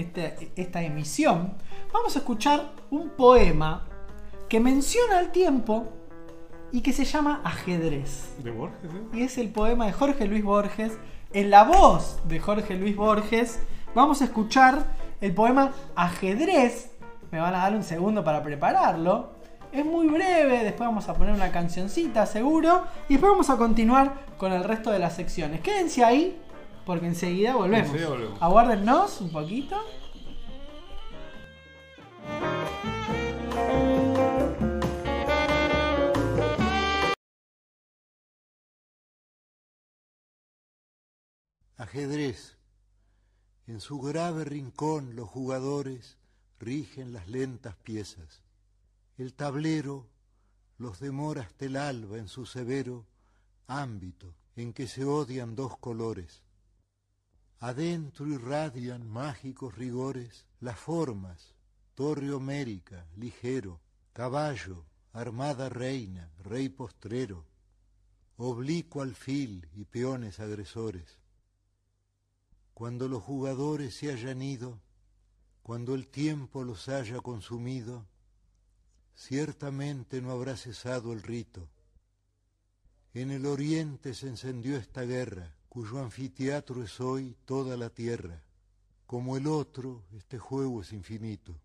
esta emisión, vamos a escuchar un poema que menciona el tiempo y que se llama Ajedrez. ¿De Borges? eh? Y es el poema de Jorge Luis Borges. En la voz de Jorge Luis Borges vamos a escuchar el poema Ajedrez. Me van a dar un segundo para prepararlo. Es muy breve, después vamos a poner una cancioncita seguro. Y después vamos a continuar con el resto de las secciones. Quédense ahí, porque enseguida volvemos. Enseguida volvemos. Aguárdennos un poquito. Ajedrez. En su grave rincón los jugadores rigen las lentas piezas. El tablero los demora hasta el alba en su severo ámbito en que se odian dos colores. Adentro irradian mágicos rigores las formas, torre homérica, ligero, caballo, armada reina, rey postrero, oblicuo alfil y peones agresores. Cuando los jugadores se hayan ido, cuando el tiempo los haya consumido, ciertamente no habrá cesado el rito. En el oriente se encendió esta guerra, cuyo anfiteatro es hoy toda la tierra. Como el otro, este juego es infinito.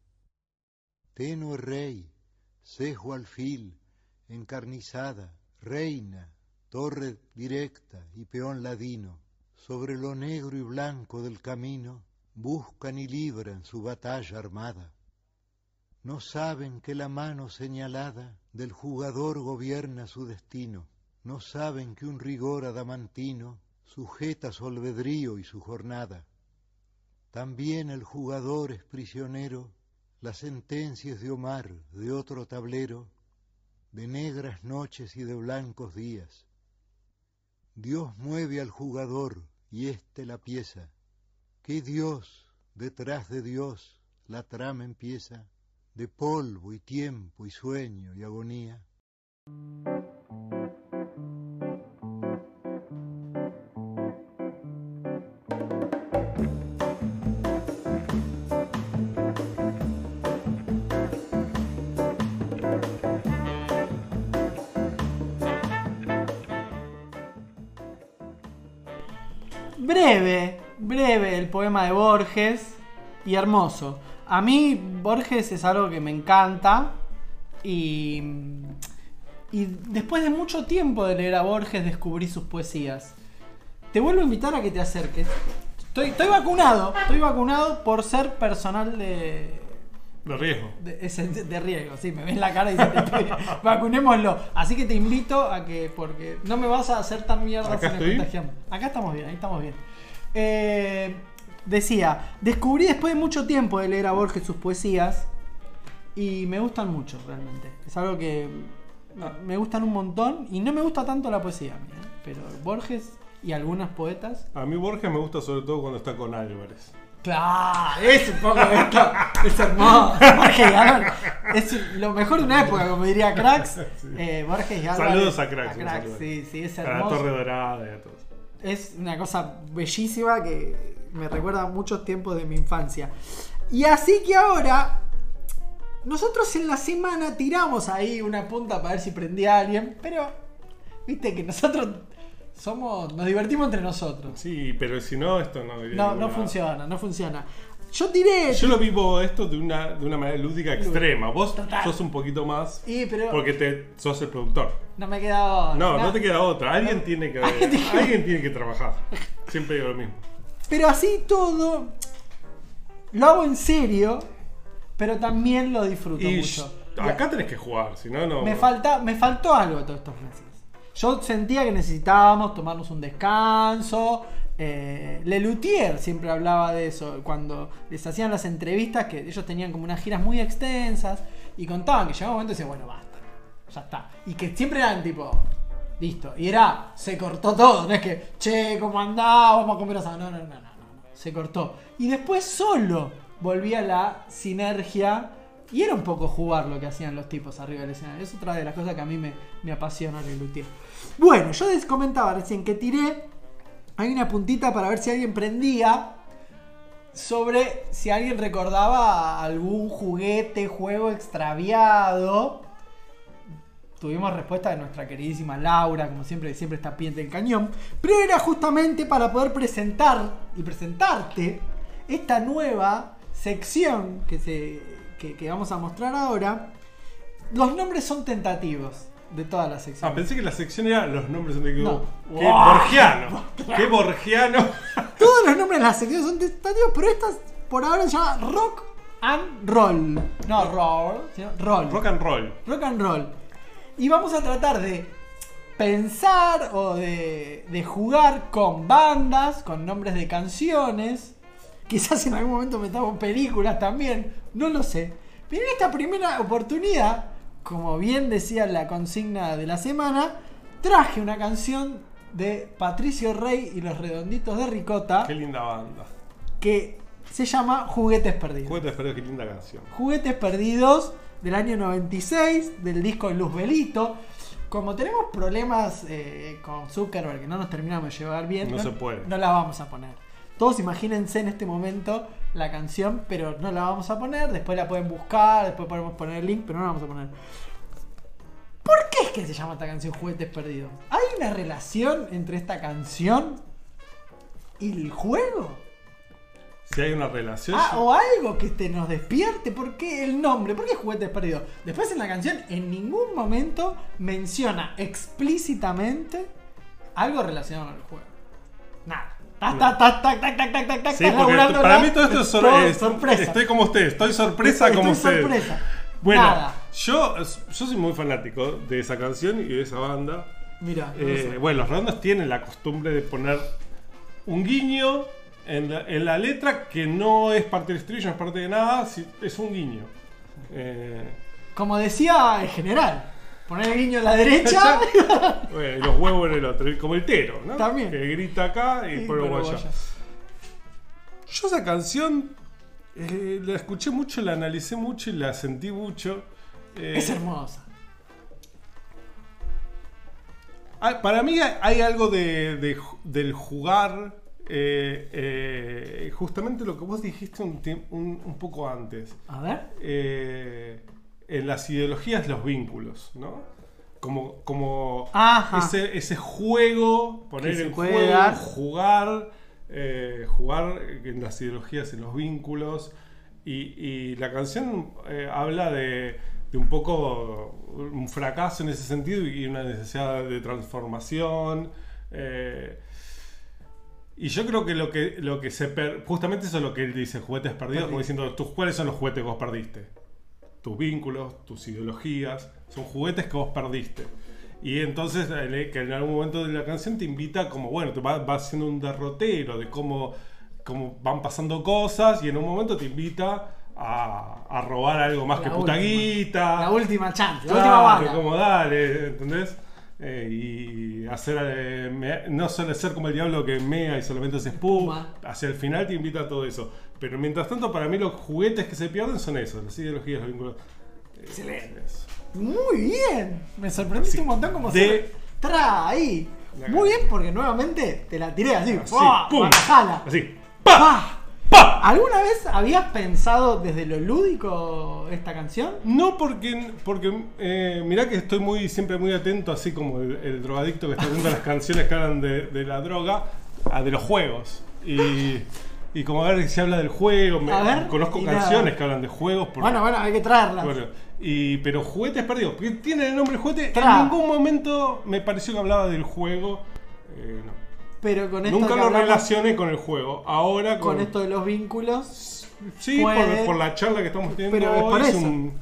Tenue rey, cejo alfil, encarnizada, reina, torre directa y peón ladino, sobre lo negro y blanco del camino, buscan y libran su batalla armada. No saben que la mano señalada del jugador gobierna su destino, no saben que un rigor adamantino sujeta su albedrío y su jornada. También el jugador es prisionero, las sentencias de Omar de otro tablero, de negras noches y de blancos días. Dios mueve al jugador y éste la pieza. ¿Qué Dios detrás de Dios la trama empieza? De polvo y tiempo y sueño y agonía. Breve, breve el poema de Borges y hermoso. A mí Borges es algo que me encanta y, y después de mucho tiempo de leer a Borges descubrí sus poesías. Te vuelvo a invitar a que te acerques. Estoy, estoy vacunado, estoy vacunado por ser personal de, De riesgo. de, es de- de riesgo, sí, me ves la cara y dices, "Estoy- vacunémoslo. Así que te invito a que, porque no me vas a hacer tan mierda Acá si me contagiamos. Acá estamos bien, ahí estamos bien. Eh, decía, descubrí después de mucho tiempo de leer a Borges sus poesías y me gustan mucho realmente. Es algo que me gustan un montón y no me gusta tanto la poesía, a mí, ¿eh? pero Borges y algunos poetas. A mí Borges me gusta sobre todo cuando está con Álvarez. Claro, es un poco esto. Es hermoso. Borges y Álvarez. Es lo mejor de una época, como diría Cracks. Eh, Borges y Álvarez. Saludos a Cracks, saludo. sí, sí, es A la hermoso. Torre Dorada y a todos. Es una cosa bellísima que me recuerda a muchos tiempos de mi infancia. Y así que ahora, nosotros en la semana tiramos ahí una punta para ver si prendía a alguien, pero viste que nosotros somos, nos divertimos entre nosotros. Sí, pero si no, esto no No, no funciona, no funciona. Yo tiré. Yo lo vivo esto de una, de una manera lúdica extrema. Vos sos un poquito más. Y, pero- Porque te, sos el productor. No me queda otra. No, no te queda otra. Alguien tiene que, Alguien tiene que- alguien tiene que trabajar. Siempre digo lo mismo. Pero así todo, lo hago en serio, pero también lo disfruto Y mucho. acá tenés que jugar, si no, no. Me, falta, me faltó algo todos estos meses. Yo sentía que necesitábamos tomarnos un descanso. Eh, Lelutier siempre hablaba de eso. Cuando les hacían las entrevistas, que ellos tenían como unas giras muy extensas y contaban que llegaba un momento y decían, bueno, basta, ya está. Y que siempre eran tipo, listo. Y era, se cortó todo. No es que, che, ¿cómo andás? Vamos a comer asado. No, no, no, no, no. Se cortó. Y después solo volvía la sinergia. Y era un poco jugar lo que hacían los tipos arriba del escenario. Es otra de las cosas que a mí me, me apasiona el luthier. Bueno, yo les comentaba recién que tiré. Hay una puntita para ver si alguien prendía. Sobre si alguien recordaba algún juguete, juego extraviado. Tuvimos respuesta de nuestra queridísima Laura, como siempre, siempre está piente del cañón. Pero era justamente para poder presentar y presentarte esta nueva sección que, se, que, que vamos a mostrar ahora. Los nombres son tentativos de todas las secciones. Ah, pensé que la sección era los nombres de No. ¡Qué Wow. borgiano! ¡Qué borgiano! Todos los nombres de las secciones son tentativos, pero esta por ahora se llama Rock and Roll. No roll, sino roll. Rock and roll. Rock and roll. Y vamos a tratar de pensar o de, de jugar con bandas, con nombres de canciones. Quizás en algún momento metamos películas también, no lo sé. Pero en esta primera oportunidad, como bien decía la consigna de la semana, traje una canción de Patricio Rey y los Redonditos de Ricota, Qué linda banda. que se llama Juguetes Perdidos. Juguetes perdidos, qué linda canción. Juguetes Perdidos del año 96, del disco Luz Belito. Como tenemos problemas eh, con Zuckerberg que no nos terminamos de llevar bien, No se puede. no la vamos a poner. Todos imagínense en este momento la canción, pero no la vamos a poner. Después la pueden buscar, después podemos poner el link, pero no la vamos a poner. ¿Por qué es que se llama esta canción Juguetes Perdidos? ¿Hay una relación entre esta canción y el juego? Si hay una relación. Ah, o algo que te nos despierte. ¿Por qué el nombre? ¿Por qué juguetes perdidos? Después en la canción en ningún momento menciona explícitamente algo relacionado con el juego. Nada. Para mí todo esto es, sorpresa. Estoy como usted, estoy sorpresa como usted. Bueno, yo, soy muy fanático de esa canción y de esa banda. Mira, eh, bueno, los redondos tienen la costumbre de poner un guiño en la, letra que no es parte del estribillo, no es parte de nada, es un guiño. Eh, como decía el general poner el guiño a la derecha. bueno, y los huevos en el otro, como el tero, ¿no? También. Que grita acá y Y luego allá. Yo esa canción eh, la escuché mucho, la analicé mucho y la sentí mucho. Eh, es hermosa. Ah, Para mí hay- algo de, del jugar, eh, justamente lo que vos dijiste un, un poco antes. A ver. En las ideologías, los vínculos, ¿no? Como, como ese, ese juego, poner en juego, dar. jugar, eh, jugar en las ideologías, en los vínculos. Y, y la canción eh, habla de, de un poco un fracaso en ese sentido y una necesidad de transformación. eh, y yo creo que lo que, lo que se per- justamente eso es lo que él dice, juguetes perdidos, como diciendo, ¿tus, ¿cuáles son los juguetes que vos perdiste? Tus vínculos, tus ideologías, son juguetes que vos perdiste. Y entonces que en algún momento de la canción te invita como, bueno, te va, va haciendo un derrotero de cómo, cómo van pasando cosas y en un momento te invita a, a robar algo más La que puta última. guita. La última chance, la Claro, última bala. como dale, ¿entendés? Eh, y hacer eh, me- no suele ser como el diablo que mea y solamente hace espuma. Hacia el final te invita a todo eso. Pero mientras tanto, para mí los juguetes que se pierden son esos, las ideologías, los vínculos. Excelente. Muy bien. Me sorprendiste un montón como De- se tra ahí. Muy bien porque nuevamente te la tiré así. Así, pum. Así. ¡Pa! ¿Alguna vez habías pensado desde lo lúdico esta canción? No porque, porque eh, mirá que estoy muy siempre muy atento, así como el, el drogadicto que está atento a las canciones que hablan de, de la droga, a de los juegos. Y, y como a ver si habla del juego, me- A ver, conozco canciones nada. que hablan de juegos. porque- Bueno, bueno, hay que traerlas. Bueno, y, pero juguetes perdidos, porque tiene el nombre juguete. Tra. En ningún momento me pareció que hablaba del juego. eh, no. Pero con esto Nunca lo hablamos- relacioné con el juego. Ahora con, con esto de los vínculos. Sí, puede- por, la charla que estamos teniendo Pero es hoy, es eso. un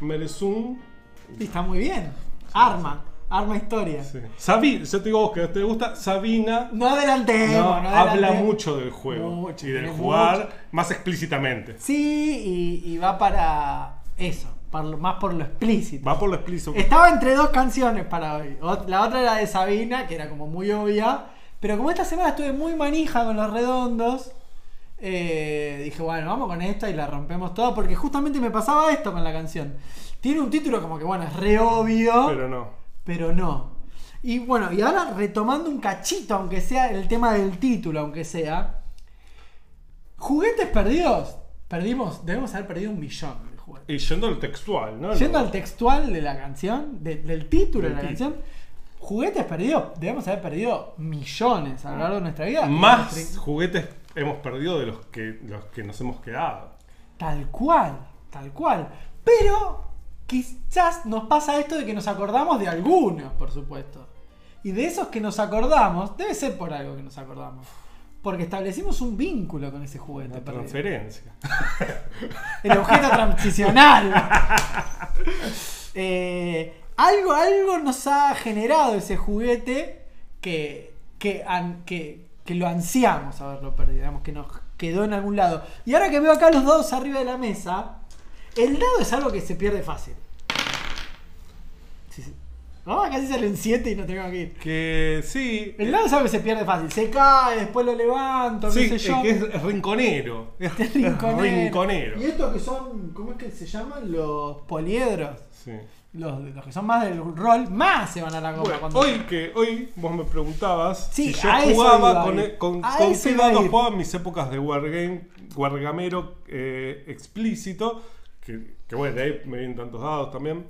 merezum. Y está muy bien. Arma. Arma historia. Sabina, yo te digo vos que te gusta, Sabina. No adelantemos, no, no habla adelantemos. mucho del juego Mucho, y del jugar más explícitamente. Sí, y, y va para eso. para lo- más por lo explícito. Va por lo explícito. Estaba entre dos canciones para hoy. Ot- La otra era de Sabina, que era como muy obvia. Pero como esta semana estuve muy manija con los redondos, eh, dije, bueno, vamos con esta y la rompemos toda. Porque justamente me pasaba esto con la canción. Tiene un título como que, bueno, es re obvio. Pero no. Pero no. Y bueno, y ahora retomando un cachito, aunque sea el tema del título, aunque sea. Juguetes perdidos. Perdimos, debemos haber perdido un millón de juguetes. Y yendo al textual, ¿no? Yendo al textual de la canción, de- del título Del de la título. canción, juguetes perdidos, debemos haber perdido millones a lo largo de nuestra vida. Más juguetes hemos perdido de los que, los que nos hemos quedado. Tal cual, tal cual. Pero quizás nos pasa esto de que nos acordamos de algunos, por supuesto. Y de esos que nos acordamos, debe ser por algo que nos acordamos. Porque establecimos un vínculo con ese juguete. Perdido. transferencia. El objeto transicional. Eh, algo, algo nos ha generado ese juguete que, que, an- que, que lo ansiamos haberlo perdido, digamos, que nos quedó en algún lado. Y ahora que veo acá los dados arriba de la mesa, el dado es algo que se pierde fácil. Sí, sí. Vamos, casi salen 7 y no tengo que ir. Que sí. El dado es algo que se pierde fácil. Se cae, después lo levanto, Sí, qué sé yo. es que es, es rinconero. Es, Es rinconero. rinconero. Y estos que son, ¿cómo es que se llaman? Los poliedros. Sí. Los, los que son más del rol, más se van a la goma. Bueno, cuando... hoy que hoy vos me preguntabas Sí, si yo jugaba con, ir. con, con qué dados jugaba en mis épocas de Wargame, Wargamero eh, explícito. Que, que bueno, de ahí me vienen tantos dados también.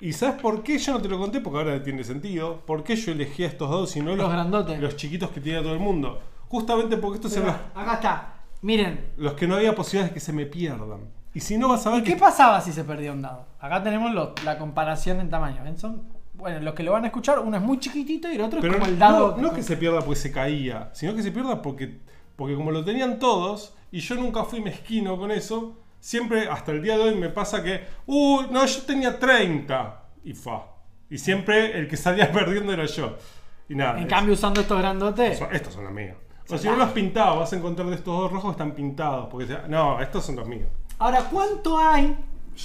¿Y sabes por qué? Yo no te lo conté porque ahora tiene sentido. ¿Por qué yo elegía estos dados y no Los grandotes. Los chiquitos que tenía todo el mundo. Justamente porque estos eran Mirá, acá está. Miren, los, los que no había posibilidades de que se me pierdan. Y si no vas a ver ¿qué que pasaba si se perdía un dado? Acá tenemos lo- la comparación en tamaño. ¿ven? Son, bueno, los que lo van a escuchar, uno es muy chiquitito y el otro es como no, el dado. no que se pierda porque se caía, sino que se pierda porque, porque como lo tenían todos, y yo nunca fui mezquino con eso, siempre hasta el día de hoy me pasa que, uh, no, yo tenía 30, y fa. Y siempre el que salía perdiendo era yo. Y nada. En es- cambio, usando estos grandotes. estos son los míos. O si no los pintaba, vas a encontrar de estos dos rojos que están pintados. Porque no, estos son los míos. Ahora, ¿cuánto hay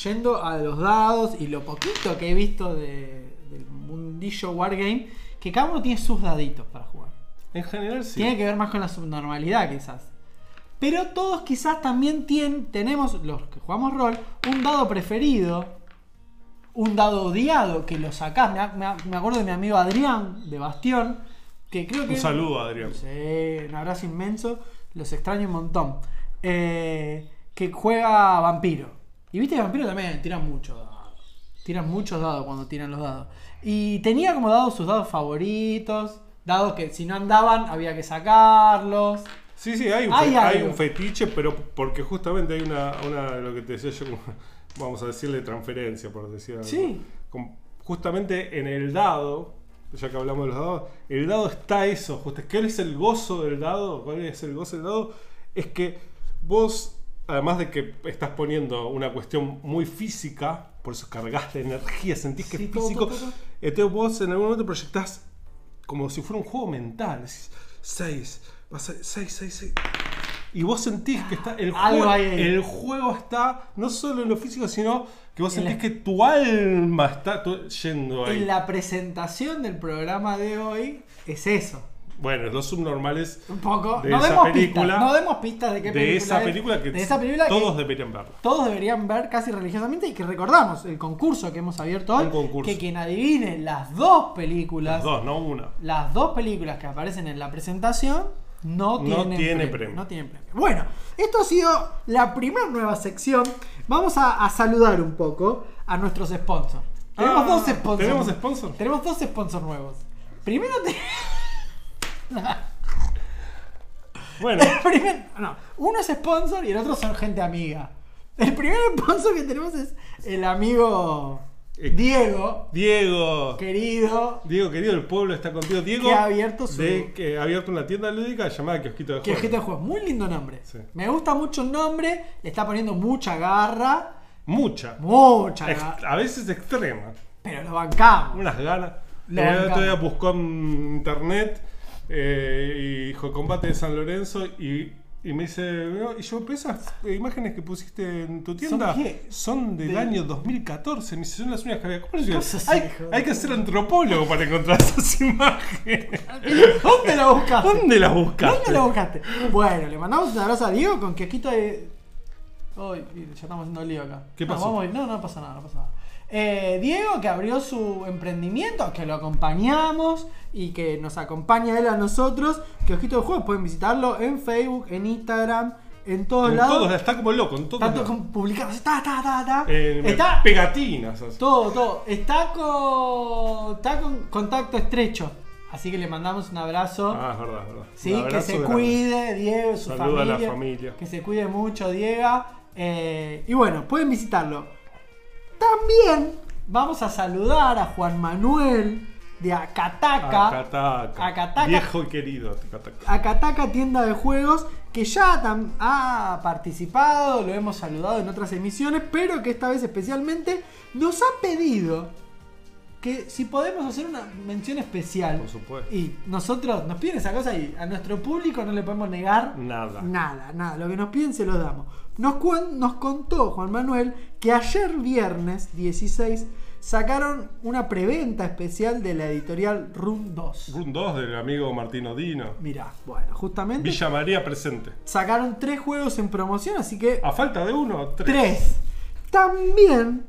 yendo a los dados y lo poquito que he visto de- del mundillo Wargame? Que cada uno tiene sus daditos para jugar. En general sí. Tiene que ver más con la subnormalidad, quizás. Pero todos quizás también tienen, tenemos, los que jugamos rol, un dado preferido, un dado odiado que lo sacás. Me, acuerdo de mi amigo Adrián, de Bastión, que creo que... Un saludo, Adrián. Sí, un abrazo inmenso. Los extraño un montón. Eh, que juega vampiro. Y viste que vampiro también tiran muchos dados. Tiran muchos dados cuando tiran los dados. Y tenía como dados sus dados favoritos. Dados que si no andaban había que sacarlos. Sí, sí, hay un, Hay fe- hay algo. un fetiche, pero porque justamente hay una, una lo que te decía yo, vamos a decirle transferencia, por decir algo. Sí. Justamente en el dado, ya que hablamos de los dados, el dado está eso. Justo, ¿Qué es el gozo del dado? ¿Cuál es el gozo del dado? Es que vos, además de que estás poniendo una cuestión muy física, por eso cargaste energía, sentís que Sí, es físico, todo, todo. entonces vos en algún momento proyectás como si fuera un juego mental. 6, 6, 6, 6. Y vos sentís que está. El juego, el juego está no solo en lo físico, sino que vos En sentís la- que tu alma está yendo ahí. En la presentación del programa de hoy es eso. Bueno, los subnormales Un poco. de no esa demos película. pistas. No demos pistas de qué de película esa es. película que, de esa película que todos deberían verla. todos deberían ver casi religiosamente y que recordamos el concurso que hemos abierto hoy. Un concurso. Que quien adivine las dos películas, Las dos, no una. las dos películas que aparecen en la presentación, no No tienen tiene premio. No tienen premio. Bueno, esto ha sido la primera nueva sección. Vamos a, a saludar un poco a nuestros sponsors. Tenemos Ah, dos sponsors. ¿tenemos sponsors? Tenemos dos sponsors nuevos. Primero te... Bueno, El primer- no, uno es sponsor y el otro son gente amiga. El primer sponsor que tenemos es el amigo Eh, Diego, Diego. querido. Diego, querido, el pueblo está contigo. Diego Que ha abierto su- de- que ha abierto una tienda lúdica llamada Kiosquito de Juegos. es de juegos. Muy lindo nombre. Sí. Me gusta mucho el nombre. Le está poniendo mucha garra. Mucha. Mucha Ex- garra. a veces extrema. Pero lo bancamos. Unas ganas. Lo El otro bancamos. día buscó en internet eh, y dijo combate de San Lorenzo y, y me dice, "No", y yo, "Pero esas imágenes que pusiste en tu tienda ¿Son del De- año 2014. Me dice, son las únicas que había. ¿Cómo hay, que ser antropólogo para encontrar esas imágenes. ¿Dónde lo buscaste? ¿Dónde las buscaste? ¿Dónde lo buscaste? Bueno, le mandamos un abrazo a Diego con Kiosquito de. Uy, ya estamos haciendo lío acá. ¿Qué No, pasó? vamos a ir- no, no pasa nada, no pasa nada. Eh, Diego que abrió su emprendimiento, que lo acompañamos y que nos acompaña él a nosotros. Kiosquito de Juegos, pueden visitarlo en Facebook, en Instagram, en todos En lados. todos, está como loco, en todos Tanto lados. como publicado, está, está, está, está. Eh, está pegatinas. así. todo, todo. Está con, está con contacto estrecho. Así que le mandamos un abrazo. Ah, es verdad, es verdad. Sí, que se grande. cuide, Diego, su Saluda a la familia, familia. Que se cuide mucho, Diego. Eh, y bueno, pueden visitarlo. También vamos a saludar a Juan Manuel de Acataca. Acataca. Acataca. Viejo y querido. Acataca. Acataca Tienda de Juegos, que ya ha participado, lo hemos saludado en otras emisiones, pero que esta vez especialmente nos ha pedido que si podemos hacer una mención especial. Por supuesto. Y nosotros nos piden esa cosa y a nuestro público no le podemos negar Nada. nada, nada. Lo que nos piden se lo damos. Nos, nos contó Juan Manuel que ayer viernes 16 sacaron una preventa especial de la editorial Room 2. Run 2 del amigo Martino Dino. Mirá, bueno, justamente Villa María presente. sacaron tres juegos en promoción, así que A falta de uno, tres. tres. También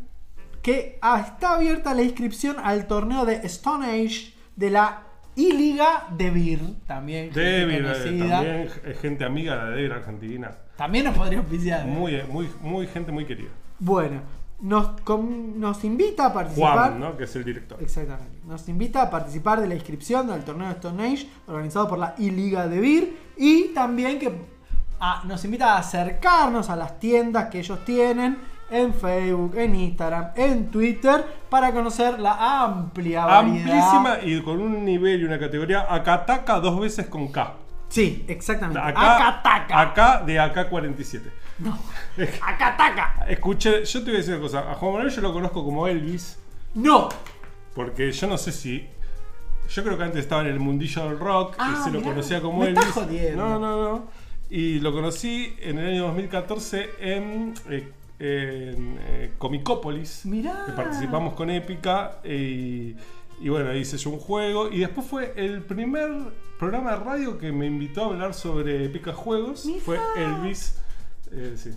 que ah, está abierta la inscripción al torneo de Stone Age de la I-Liga de Beer. También, eh, también eh, gente amiga de la David Argentina. También nos podría auspiciar. ¿eh? Muy, muy, muy gente muy querida. Bueno, nos, com- nos invita a participar. Juan, ¿no? Que es el director. Exactamente. Nos invita a participar de la inscripción del torneo de Stone Age organizado por la I-Liga de Beer y también que ah, nos invita a acercarnos a las tiendas que ellos tienen en Facebook, en Instagram, en Twitter para conocer la amplia variedad. Amplísima y con un nivel y una categoría Akataka dos veces con K. Sí, exactamente. Acá, Akataka. acá de AK-47. No. Akataka. Escuche, yo te voy a decir una cosa. A Juan Manuel yo lo conozco como Elvis. No. Porque yo no sé si. Yo creo que antes estaba en el mundillo del rock Ah, y se lo mirá, conocía como me Elvis. jodiendo. No, no, no. Y lo conocí en el año 2014 en, eh, en, eh, Comicópolis. Mirá. Que participamos con Épica. Y, y bueno, hice yo un juego. Y después fue el primer programa de radio que me invitó a hablar sobre Épica Juegos. Fue Elvis. eh, sí.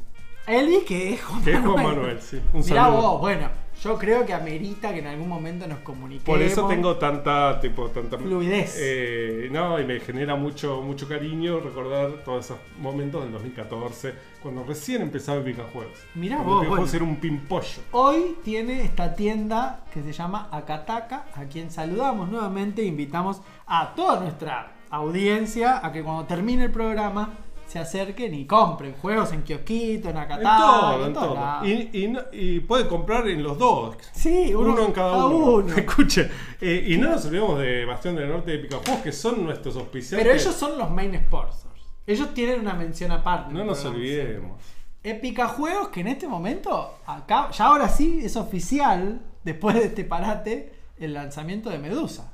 Elvis, que es Juan Que es Manuel. Juan Manuel, sí. Un Mirá saludo. vos, bueno, yo creo que amerita que en algún momento nos comuniquemos. Por eso tengo tanta, tipo, tanta Fluidez. eh, no, y me genera mucho, mucho cariño recordar todos esos momentos del 2014, cuando recién empezaba Epica Juegos. Mirá Cuando vos, bueno. Era un pimpollo. Hoy tiene esta tienda que se llama Akataka, a quien saludamos nuevamente e invitamos a toda nuestra audiencia a que cuando termine el programa se acerquen y compren juegos en kiosquito, en En Akataka, todo, en todo. Y, y no- y puede comprar en los dos. Sí, uno, en cada, uno. Escuche, eh, y no nos olvidemos de Bastión del Norte de Epica Juegos, que son nuestros auspiciantes. Pero ellos son los main sponsors. Ellos tienen una mención aparte. en No el nos programa. olvidemos. Épica Juegos que en este momento, acá, ya ahora sí es oficial, después de este parate, el lanzamiento de Medusa.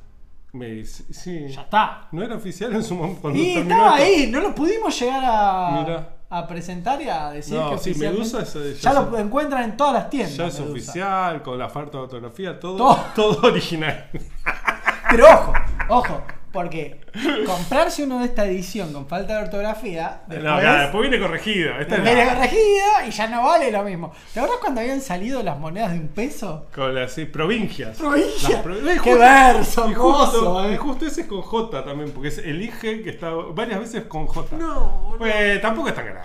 Me- sí. Ya está. No era oficial en su momento. cuando Y terminó estaba ahí, no lo pudimos llegar a, presentar y a decir No, que sí, oficialmente- Medusa es- ya ya lo es- encuentran en todas las tiendas. Ya es Medusa. oficial, con la falta de autografía, todo, Todo. todo, original. Pero ojo, ojo, porque comprarse uno de esta edición con falta de ortografía, después, No, claro, después viene corregido. Esta viene la- corregida y ya no vale lo mismo. ¿Te acuerdas cuando habían salido las monedas de un peso? con las sí, provincias. Provincia. Las pro- Qué justo- verso, y justo, hermoso, eh. y justo ese es con J también, porque es elige que está varias veces con J. No, Pues tampoco es tan grave.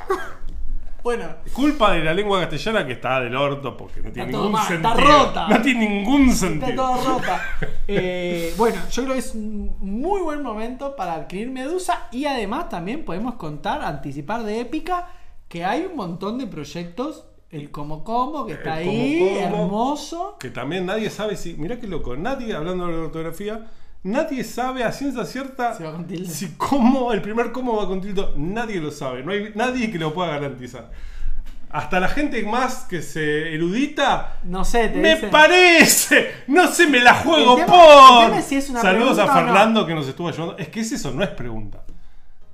Bueno, Culpa de la lengua castellana que está del orto porque no tiene ningún mal, está sentido. rota. No tiene ningún está sentido. toda rota. Eh, bueno, yo creo que es un muy buen momento para adquirir Medusa y además también podemos contar, anticipar de épica, que hay un montón de proyectos. El Como Como, que está El ahí, Como Como. hermoso. Que también nadie sabe si. Mirá qué loco, nadie, hablando de la ortografía, nadie sabe a ciencia cierta Si va con tilde. si cómo, el primer cómo va con tilde. Nadie lo sabe, no hay nadie que lo pueda garantizar. Hasta la gente más que se erudita. No sé, te ¡Me dicen- parece! ¡No se me la juego tema- por! es si es una Saludos a no. Fernando que nos estuvo ayudando. Es que es eso, no es pregunta.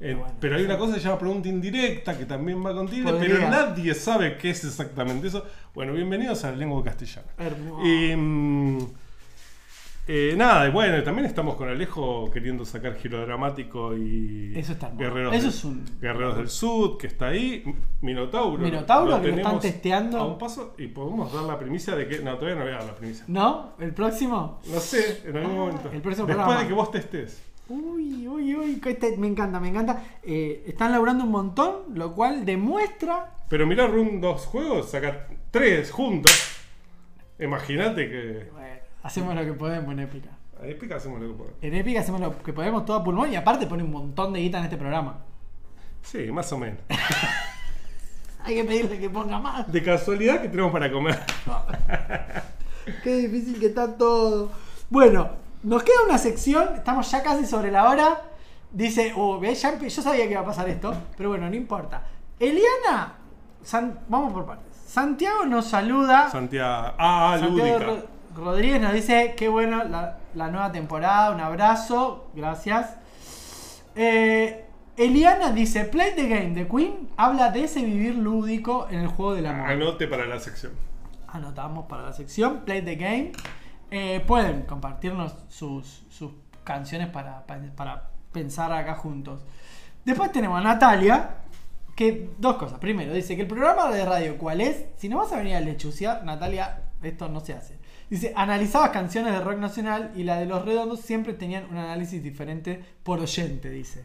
Eh, pero hay una cosa que se llama pregunta indirecta que también va con tilde, pero nadie sabe qué es exactamente eso. Bueno, bienvenidos a la lengua castellana. Hermoso. Mm, eh, nada, y bueno, también estamos con Alejo queriendo sacar giro dramático y Eso está. Guerreros, Eso del, es un- Guerreros del Sud, que está ahí, Minotauro. Minotauro, que lo están testeando. A un paso y podemos dar la primicia de que. No, todavía no voy a dar la primicia. ¿No? ¿El próximo? No sé, en algún momento. el próximo Después programa. de que vos testes. Uy, uy, uy, este- me encanta, me encanta. Eh, están laburando un montón, lo cual demuestra. Pero mirá Room dos juegos, saca tres juntos. Imagínate que. Bueno, hacemos lo que podemos en Épica. A Epic hacemos lo que podemos. En Épica hacemos lo que podemos todo a pulmón y aparte pone un montón de guita en este programa. Sí, más o menos. Hay que pedirle que ponga más. De casualidad que tenemos para comer. Qué difícil que está todo. Bueno, nos queda una sección, estamos ya casi sobre la hora. Dice, ve, ya yo sabía que iba a pasar esto, pero bueno, no importa. Eliana, San- vamos por partes. Santiago nos saluda. Santiago. Ah, Santiago lúdica. Ro- Rodríguez nos dice, qué bueno la, la nueva temporada, un abrazo, gracias. Eh, Eliana dice, Play the Game de Queen habla de ese vivir lúdico en el juego del amor. Anote para la sección. anotamos para la sección Play the Game. Eh, pueden compartirnos sus, sus canciones para, para, para pensar acá juntos. Después tenemos a Natalia, que dos cosas. Primero, dice que el programa de radio, ¿cuál es? Si no vas a venir a lechuciar, Natalia, esto no se hace. Dice, analizabas canciones de rock nacional y la de los redondos siempre tenían un análisis diferente por oyente, dice.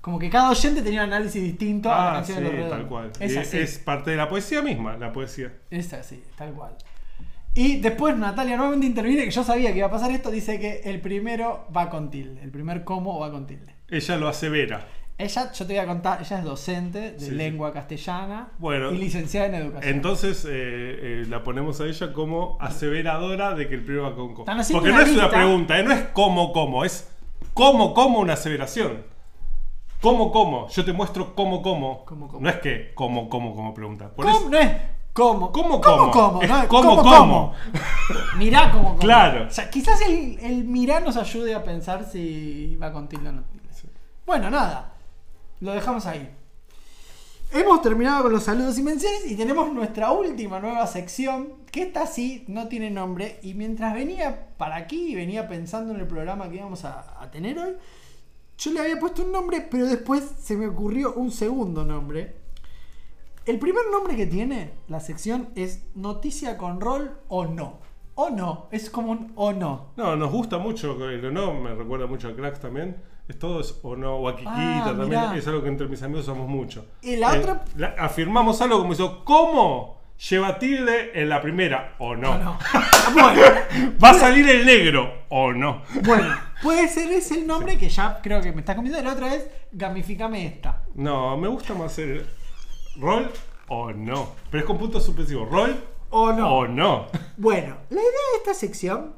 Como que cada oyente tenía un análisis distinto a la Ah, canción sí, de los redondos. tal cual. Es Y así. es parte de la poesía misma, la poesía. Es así, tal cual. Y después Natalia nuevamente interviene, que yo sabía que iba a pasar esto, dice que el primero va con tilde, el primer cómo va con tilde. Ella lo asevera. Ella, yo te voy a contar, ella es docente de Sí, sí. lengua castellana Bueno, y licenciada en educación. Entonces eh, eh, la ponemos a ella como aseveradora de que el primero va con co. Porque no es una pregunta, eh, no es cómo, cómo, es cómo, cómo una aseveración. ¿Cómo, cómo? Yo te muestro cómo, cómo. No es que cómo, cómo, cómo pregunta. Por ¿Cómo? eso- No es cómo. ¿Cómo, ¿Cómo, cómo? cómo? Es No, cómo, cómo. Mirá cómo, cómo. Claro. O sea, quizás el, el mirá nos ayude a pensar si va con tilde o no tilde. Bueno, nada. Lo dejamos ahí. Hemos terminado con los saludos y menciones y tenemos nuestra última nueva sección, que esta sí no tiene nombre. Y mientras venía para aquí y venía pensando en el programa que íbamos a, a tener hoy, yo le había puesto un nombre, pero después se me ocurrió un segundo nombre. El primer nombre que tiene la sección es Noticia con rol o no. O no, es como un o no. No, nos gusta mucho el o no, me recuerda mucho a Cracks también. Es todo es o no, o a Kikita Ah, también, mirá. es algo que entre mis amigos usamos mucho. Y la Eh, otra- la- afirmamos algo como eso, ¿cómo lleva tilde en la primera o no? Bueno, ¿Va a salir el negro o no? bueno, puede ser ese el nombre que ya creo que me estás comiendo. La otra es gamificame esta. No, me gusta más el rol o no. Pero es con puntos suspensivos. ¿Rol o no? O no. Bueno, la idea de esta sección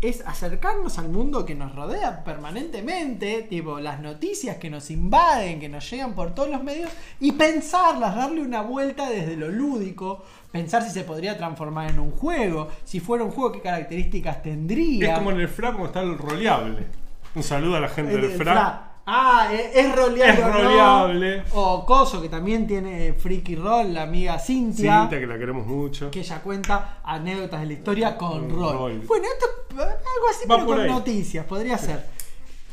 es acercarnos al mundo que nos rodea permanentemente, tipo las noticias que nos invaden, que nos llegan por todos los medios, y pensarlas, darle una vuelta desde lo lúdico, pensar si se podría transformar en un juego, si fuera un juego, qué características tendría. Es como en el FRA como está el roleable. Un saludo a la gente El- del el FRA. fra. Ah, es, es roleable. Es no. roleable. O Coso, que también tiene Freaky Roll, la amiga Cintia. Cintia, que la queremos mucho. Que ella cuenta anécdotas de la historia con Con rol. rol. Bueno, esto es algo así, Va pero con ahí. noticias, podría ser.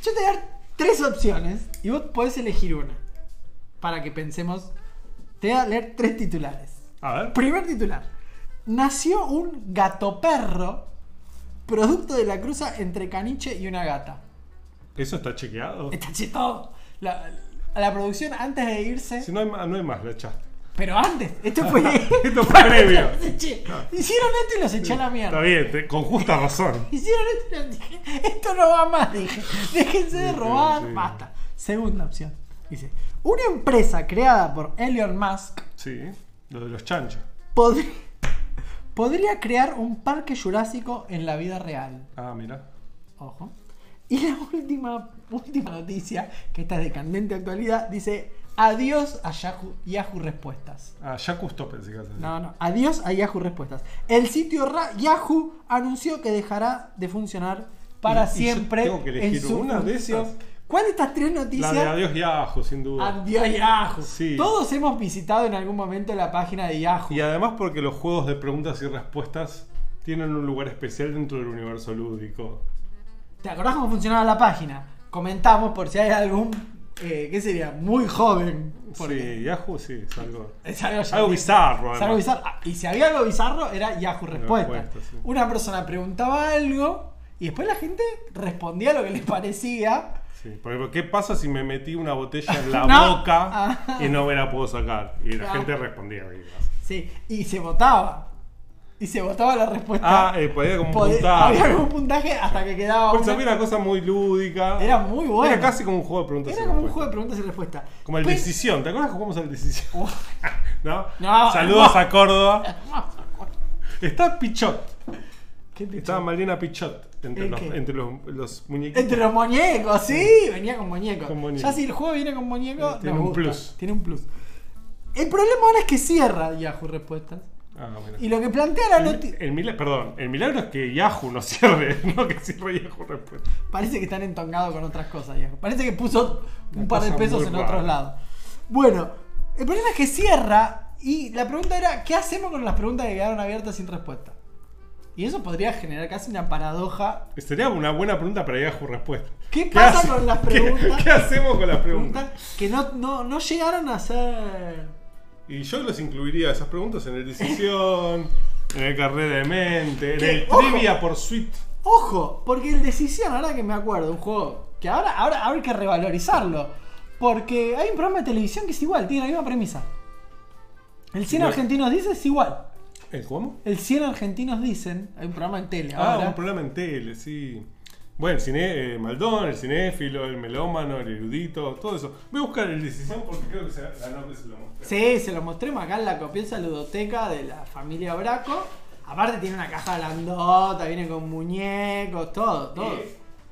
Yo te voy a dar tres opciones y vos podés elegir una. Para que pensemos. Te voy a leer tres titulares. A ver. Primer titular. Nació un gato perro, producto de la cruza entre caniche y una gata. ¿Eso está chequeado? Está chetado. La, la producción antes de irse. Si no hay, más- no hay más, la echaste. Pero antes, esto fue. Esto fue previo. Hicieron esto y los eché a la mierda. Está bien, te- con justa razón. Hicieron esto y los dije, esto no va más, dije. Déjense de robar, sí. basta. Segunda opción. Dice, una empresa creada por Elon Musk Sí, lo de los chanchos. podría, podría crear un parque jurásico en la vida real. Ah, mira. Ojo. Y la última, última noticia, que esta es de candente actualidad, dice, adiós a Yahoo, Yahoo Respuestas. Ah, ya custó pensé que ibas a decir. No, no. Adiós a Yahoo Respuestas. El sitio Ra- Yahoo anunció que dejará de funcionar para Y- y yo siempre tengo que elegir en su una de esas. ¿Cuál de estas tres La noticias? de Adiós Yahoo, sin duda. Adiós Yahoo. Sí. Todos hemos visitado en algún momento la página de Yahoo. Y además porque los juegos de preguntas y respuestas tienen un lugar especial dentro del universo lúdico. ¿Te acordás cómo funcionaba la página? Comentamos por si hay algún, eh, ¿qué sería? Muy joven. Sí, Yahoo sí, es algo, Es algo, algo bizarro. Es algo bizarro. Ah, Y si había algo bizarro, era Yahoo Respuesta. Respuesta, sí. Una persona preguntaba algo y después la gente respondía lo que les parecía. Sí, porque ¿qué pasa si me metí una botella en la No. boca Ah. y no me la puedo sacar? Y la Claro. gente respondía. Sí, y se votaba. Y se votaba la respuesta. Ah, eh, podía como un puntaje. Había como un puntaje hasta que quedaba. Pues una- había una cosa muy lúdica. Era muy bueno. Era casi como un juego de preguntas Era y como un juego de preguntas y respuestas. Como el Pues- Decisión. ¿Te acuerdas que jugamos al Decisión? ¿No? No, Saludos a Córdoba. Está Pichot. Estaba Malena Pichot entre, ¿El los, qué? entre los, los muñequitos. Entre los muñecos, sí, venía con muñecos. Con muñecos. Ya si el juego viene con muñecos, Tiene nos un gusta. plus. Tiene un plus. El problema ahora es que cierra Yahoo Respuestas. Ah. Y lo que plantea la noticia. El perdón, el milagro es que Yahoo no cierre, no que cierre Yahoo Respuesta. Parece que están entongados con otras cosas, Yahoo. Parece que puso un par de pesos en otros lados. Bueno, el problema es que cierra Y la pregunta era, ¿qué hacemos con las preguntas que quedaron abiertas sin respuesta? Y eso podría generar casi una paradoja. Sería una buena pregunta para Yahoo Respuesta. ¿Qué pasa con las preguntas? ¿Qué, hacemos con las preguntas? Preguntas que no, no, no llegaron a ser... Y yo los incluiría esas preguntas en el Decisión, en el Carrera de Mente, en ¿Qué? el Ojo. Trivia por Suite. Ojo, porque el Decisión, ahora que me acuerdo, un juego que ahora, ahora hay que revalorizarlo. Porque hay un programa de televisión que es igual, tiene la misma premisa. El 100 Igual. argentinos dicen es igual. ¿El cómo? El 100 argentinos dicen, hay un programa en tele Ah, ahora. un programa en tele, sí. Bueno, el cine, eh, Maldón, el cinéfilo, el melómano, el erudito, todo eso. Voy a buscar el Decisión porque creo que se ganó que se lo mostré. Sí, se lo mostremos acá en la copiosa ludoteca de la familia Braco. Aparte tiene una caja grandota, viene con muñecos, todo, todo.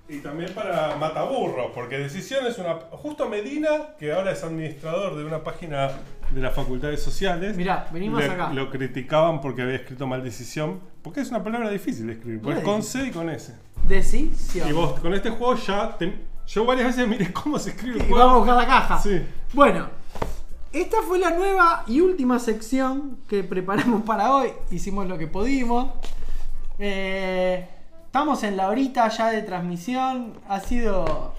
Y, y también para Mataburros, porque Decisión es una. Justo Medina, que ahora es administrador de una página de las facultades sociales. Mirá, venimos le- acá. Lo criticaban porque había escrito mal Decisión, porque es una palabra difícil de escribir, porque es Muy con C y con S. Decisión. Y vos con este juego ya. te- yo varias veces miré cómo se escribe el Y juego. vamos a buscar la caja. Sí. Bueno, esta fue la nueva y última sección que preparamos para hoy. Hicimos lo que pudimos. Eh, estamos en la horita ya de transmisión. Ha sido.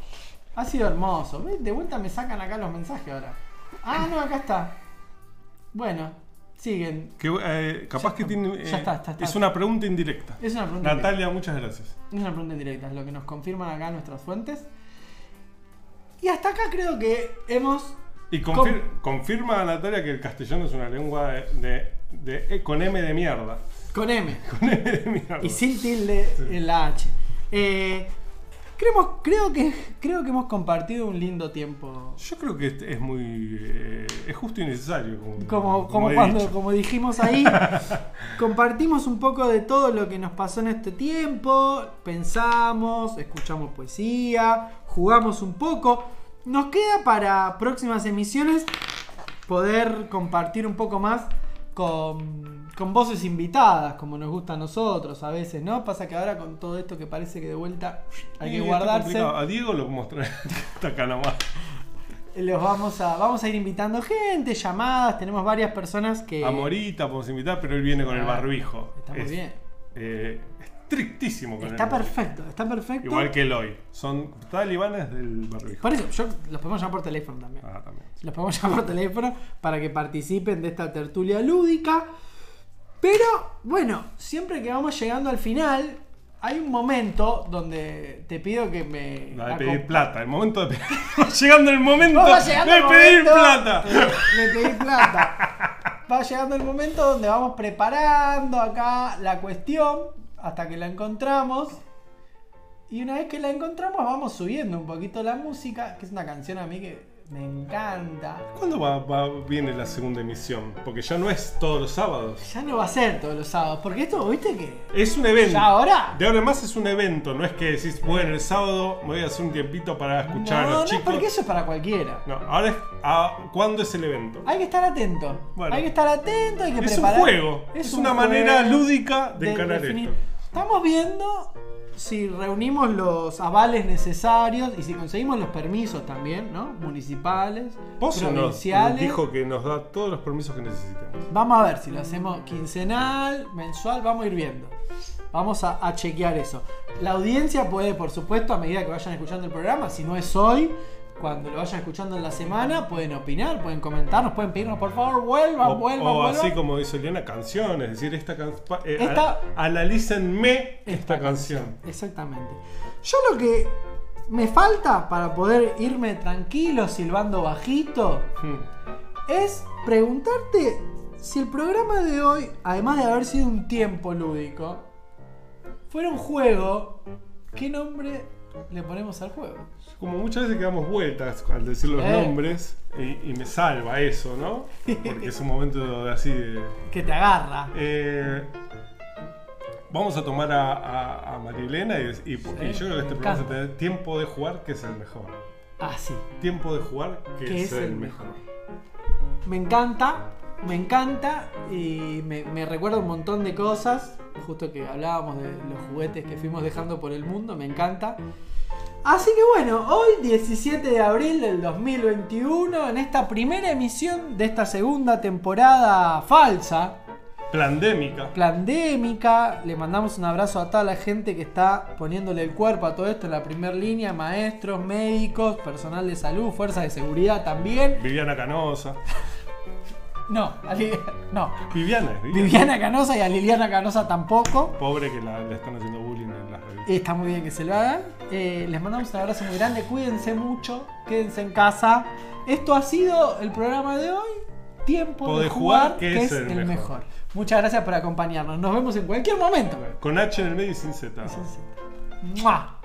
Ha sido hermoso. De vuelta me sacan acá los mensajes ahora. Ah, no, acá está. Bueno, siguen. Que, eh, capaz que tiene. eh, ya está, está, está. Es una pregunta indirecta. Es una pregunta Natalia, muchas gracias. Es una pregunta indirecta, es lo que nos confirman acá nuestras fuentes. Y hasta acá creo que hemos. Y confir- confirma Natalia que el castellano es una lengua de, de- de- eh, con M de mierda. Con M. Con M de mierda. Y sin tilde en la H. Eh, creemos- creo, que, creo que hemos compartido un lindo tiempo. Yo creo que es muy. eh, es justo y necesario. Como, Como, cuando, como dijimos ahí, compartimos un poco de todo lo que nos pasó en este tiempo, pensamos, escuchamos poesía, jugamos un poco. Nos queda para próximas emisiones poder compartir un poco más con, con voces invitadas, como nos gusta a nosotros a veces, ¿no? Pasa que ahora con todo esto que parece que de vuelta hay que guardarse. A Diego lo mostré. Está acá nomás. Los vamos a, vamos a ir invitando gente, llamadas, tenemos varias personas que... A Morita podemos invitar, pero él viene con el Ah, barbijo. está muy Es, bien. eh, estrictísimo con Está el perfecto, está perfecto. Igual que Eloy. Son talibanes del barbijo. Por eso, yo los podemos llamar por teléfono también. Ah, también. Los podemos llamar por teléfono para que participen de esta tertulia lúdica. Pero, bueno, siempre que vamos llegando al final, hay un momento donde te pido que me. La de pedir plata. El momento de pedir. Va llegando el momento Va llegando de el pedir momento plata. De, de pedir plata. Va llegando el momento donde vamos preparando acá la cuestión hasta que la encontramos. Y una vez que la encontramos, vamos subiendo un poquito la música, que es una canción a mí que me encanta. ¿Cuándo va, va- viene la segunda emisión? Porque ya no es todos los sábados. Ya no va a ser todos los sábados, porque esto, ¿viste que? Es un evento. ¿Ya ahora? De ahora en más es un evento. No es que decís, bueno, el sábado me voy a hacer un tiempito para escuchar a No, los no, chicos. porque eso es para cualquiera. No, ahora es. ah, ¿Cuándo es el evento? Hay que estar atento. Bueno. hay que estar atento, hay que Es un preparar. juego, es una manera lúdica de encarar esto. Estamos viendo si reunimos los avales necesarios y si conseguimos los permisos también, ¿no? Municipales, Pozo nos, nos provinciales. dijo que nos da todos los permisos que necesitemos. Vamos a ver si lo hacemos quincenal, mensual, vamos a ir viendo. Vamos a, a chequear eso. La audiencia puede, por supuesto, a medida que vayan escuchando el programa, si no es hoy, cuando lo vayan escuchando en la semana, pueden opinar, pueden comentarnos, pueden pedirnos, por favor, vuelvan, O, vuelvan, o vuelvan. así como dice Eliana, canciones. Es decir, esta canción. Esta- analícenme esta, canción. Exactamente. Yo lo que me falta para poder irme tranquilo, silbando bajito, Hmm. es preguntarte si el programa de hoy, además de haber sido un tiempo lúdico, fuera un juego, ¿qué nombre le ponemos al juego? Como muchas veces que damos vueltas al decir los Eh. nombres y, y me salva eso, ¿no? Porque es un momento de- así de. Que te agarra. Eh, vamos a tomar a, a, a Marilena y, y- y yo creo que este programa encanta. se tener tiempo de jugar, que es el mejor. Ah, sí. Tiempo de jugar, que Que es, el, mejor. Me encanta, me encanta y me, me recuerda un montón de cosas. Justo que hablábamos de los juguetes que fuimos dejando por el mundo, me encanta. Así que bueno, hoy 17 de abril del 2021, en esta primera emisión de esta segunda temporada falsa, Plandémica. pandémica, le mandamos un abrazo a toda la gente que está poniéndole el cuerpo a todo esto en la primera línea, maestros, médicos, personal de salud, fuerzas de seguridad también. Viviana Canosa. No, no. Viviana, Viviana. Viviana Canosa y a Liliana Canosa tampoco. Pobre que la, le están haciendo bullying en revistas. Está muy bien que se lo hagan. Eh, les mandamos un abrazo muy grande. Cuídense mucho. Quédense en casa. Esto ha sido el programa de hoy. Tiempo de jugar, jugar, que es el mejor. Muchas gracias por acompañarnos. Nos vemos en cualquier momento. Con H en el medio y sin Z. ¡Mua!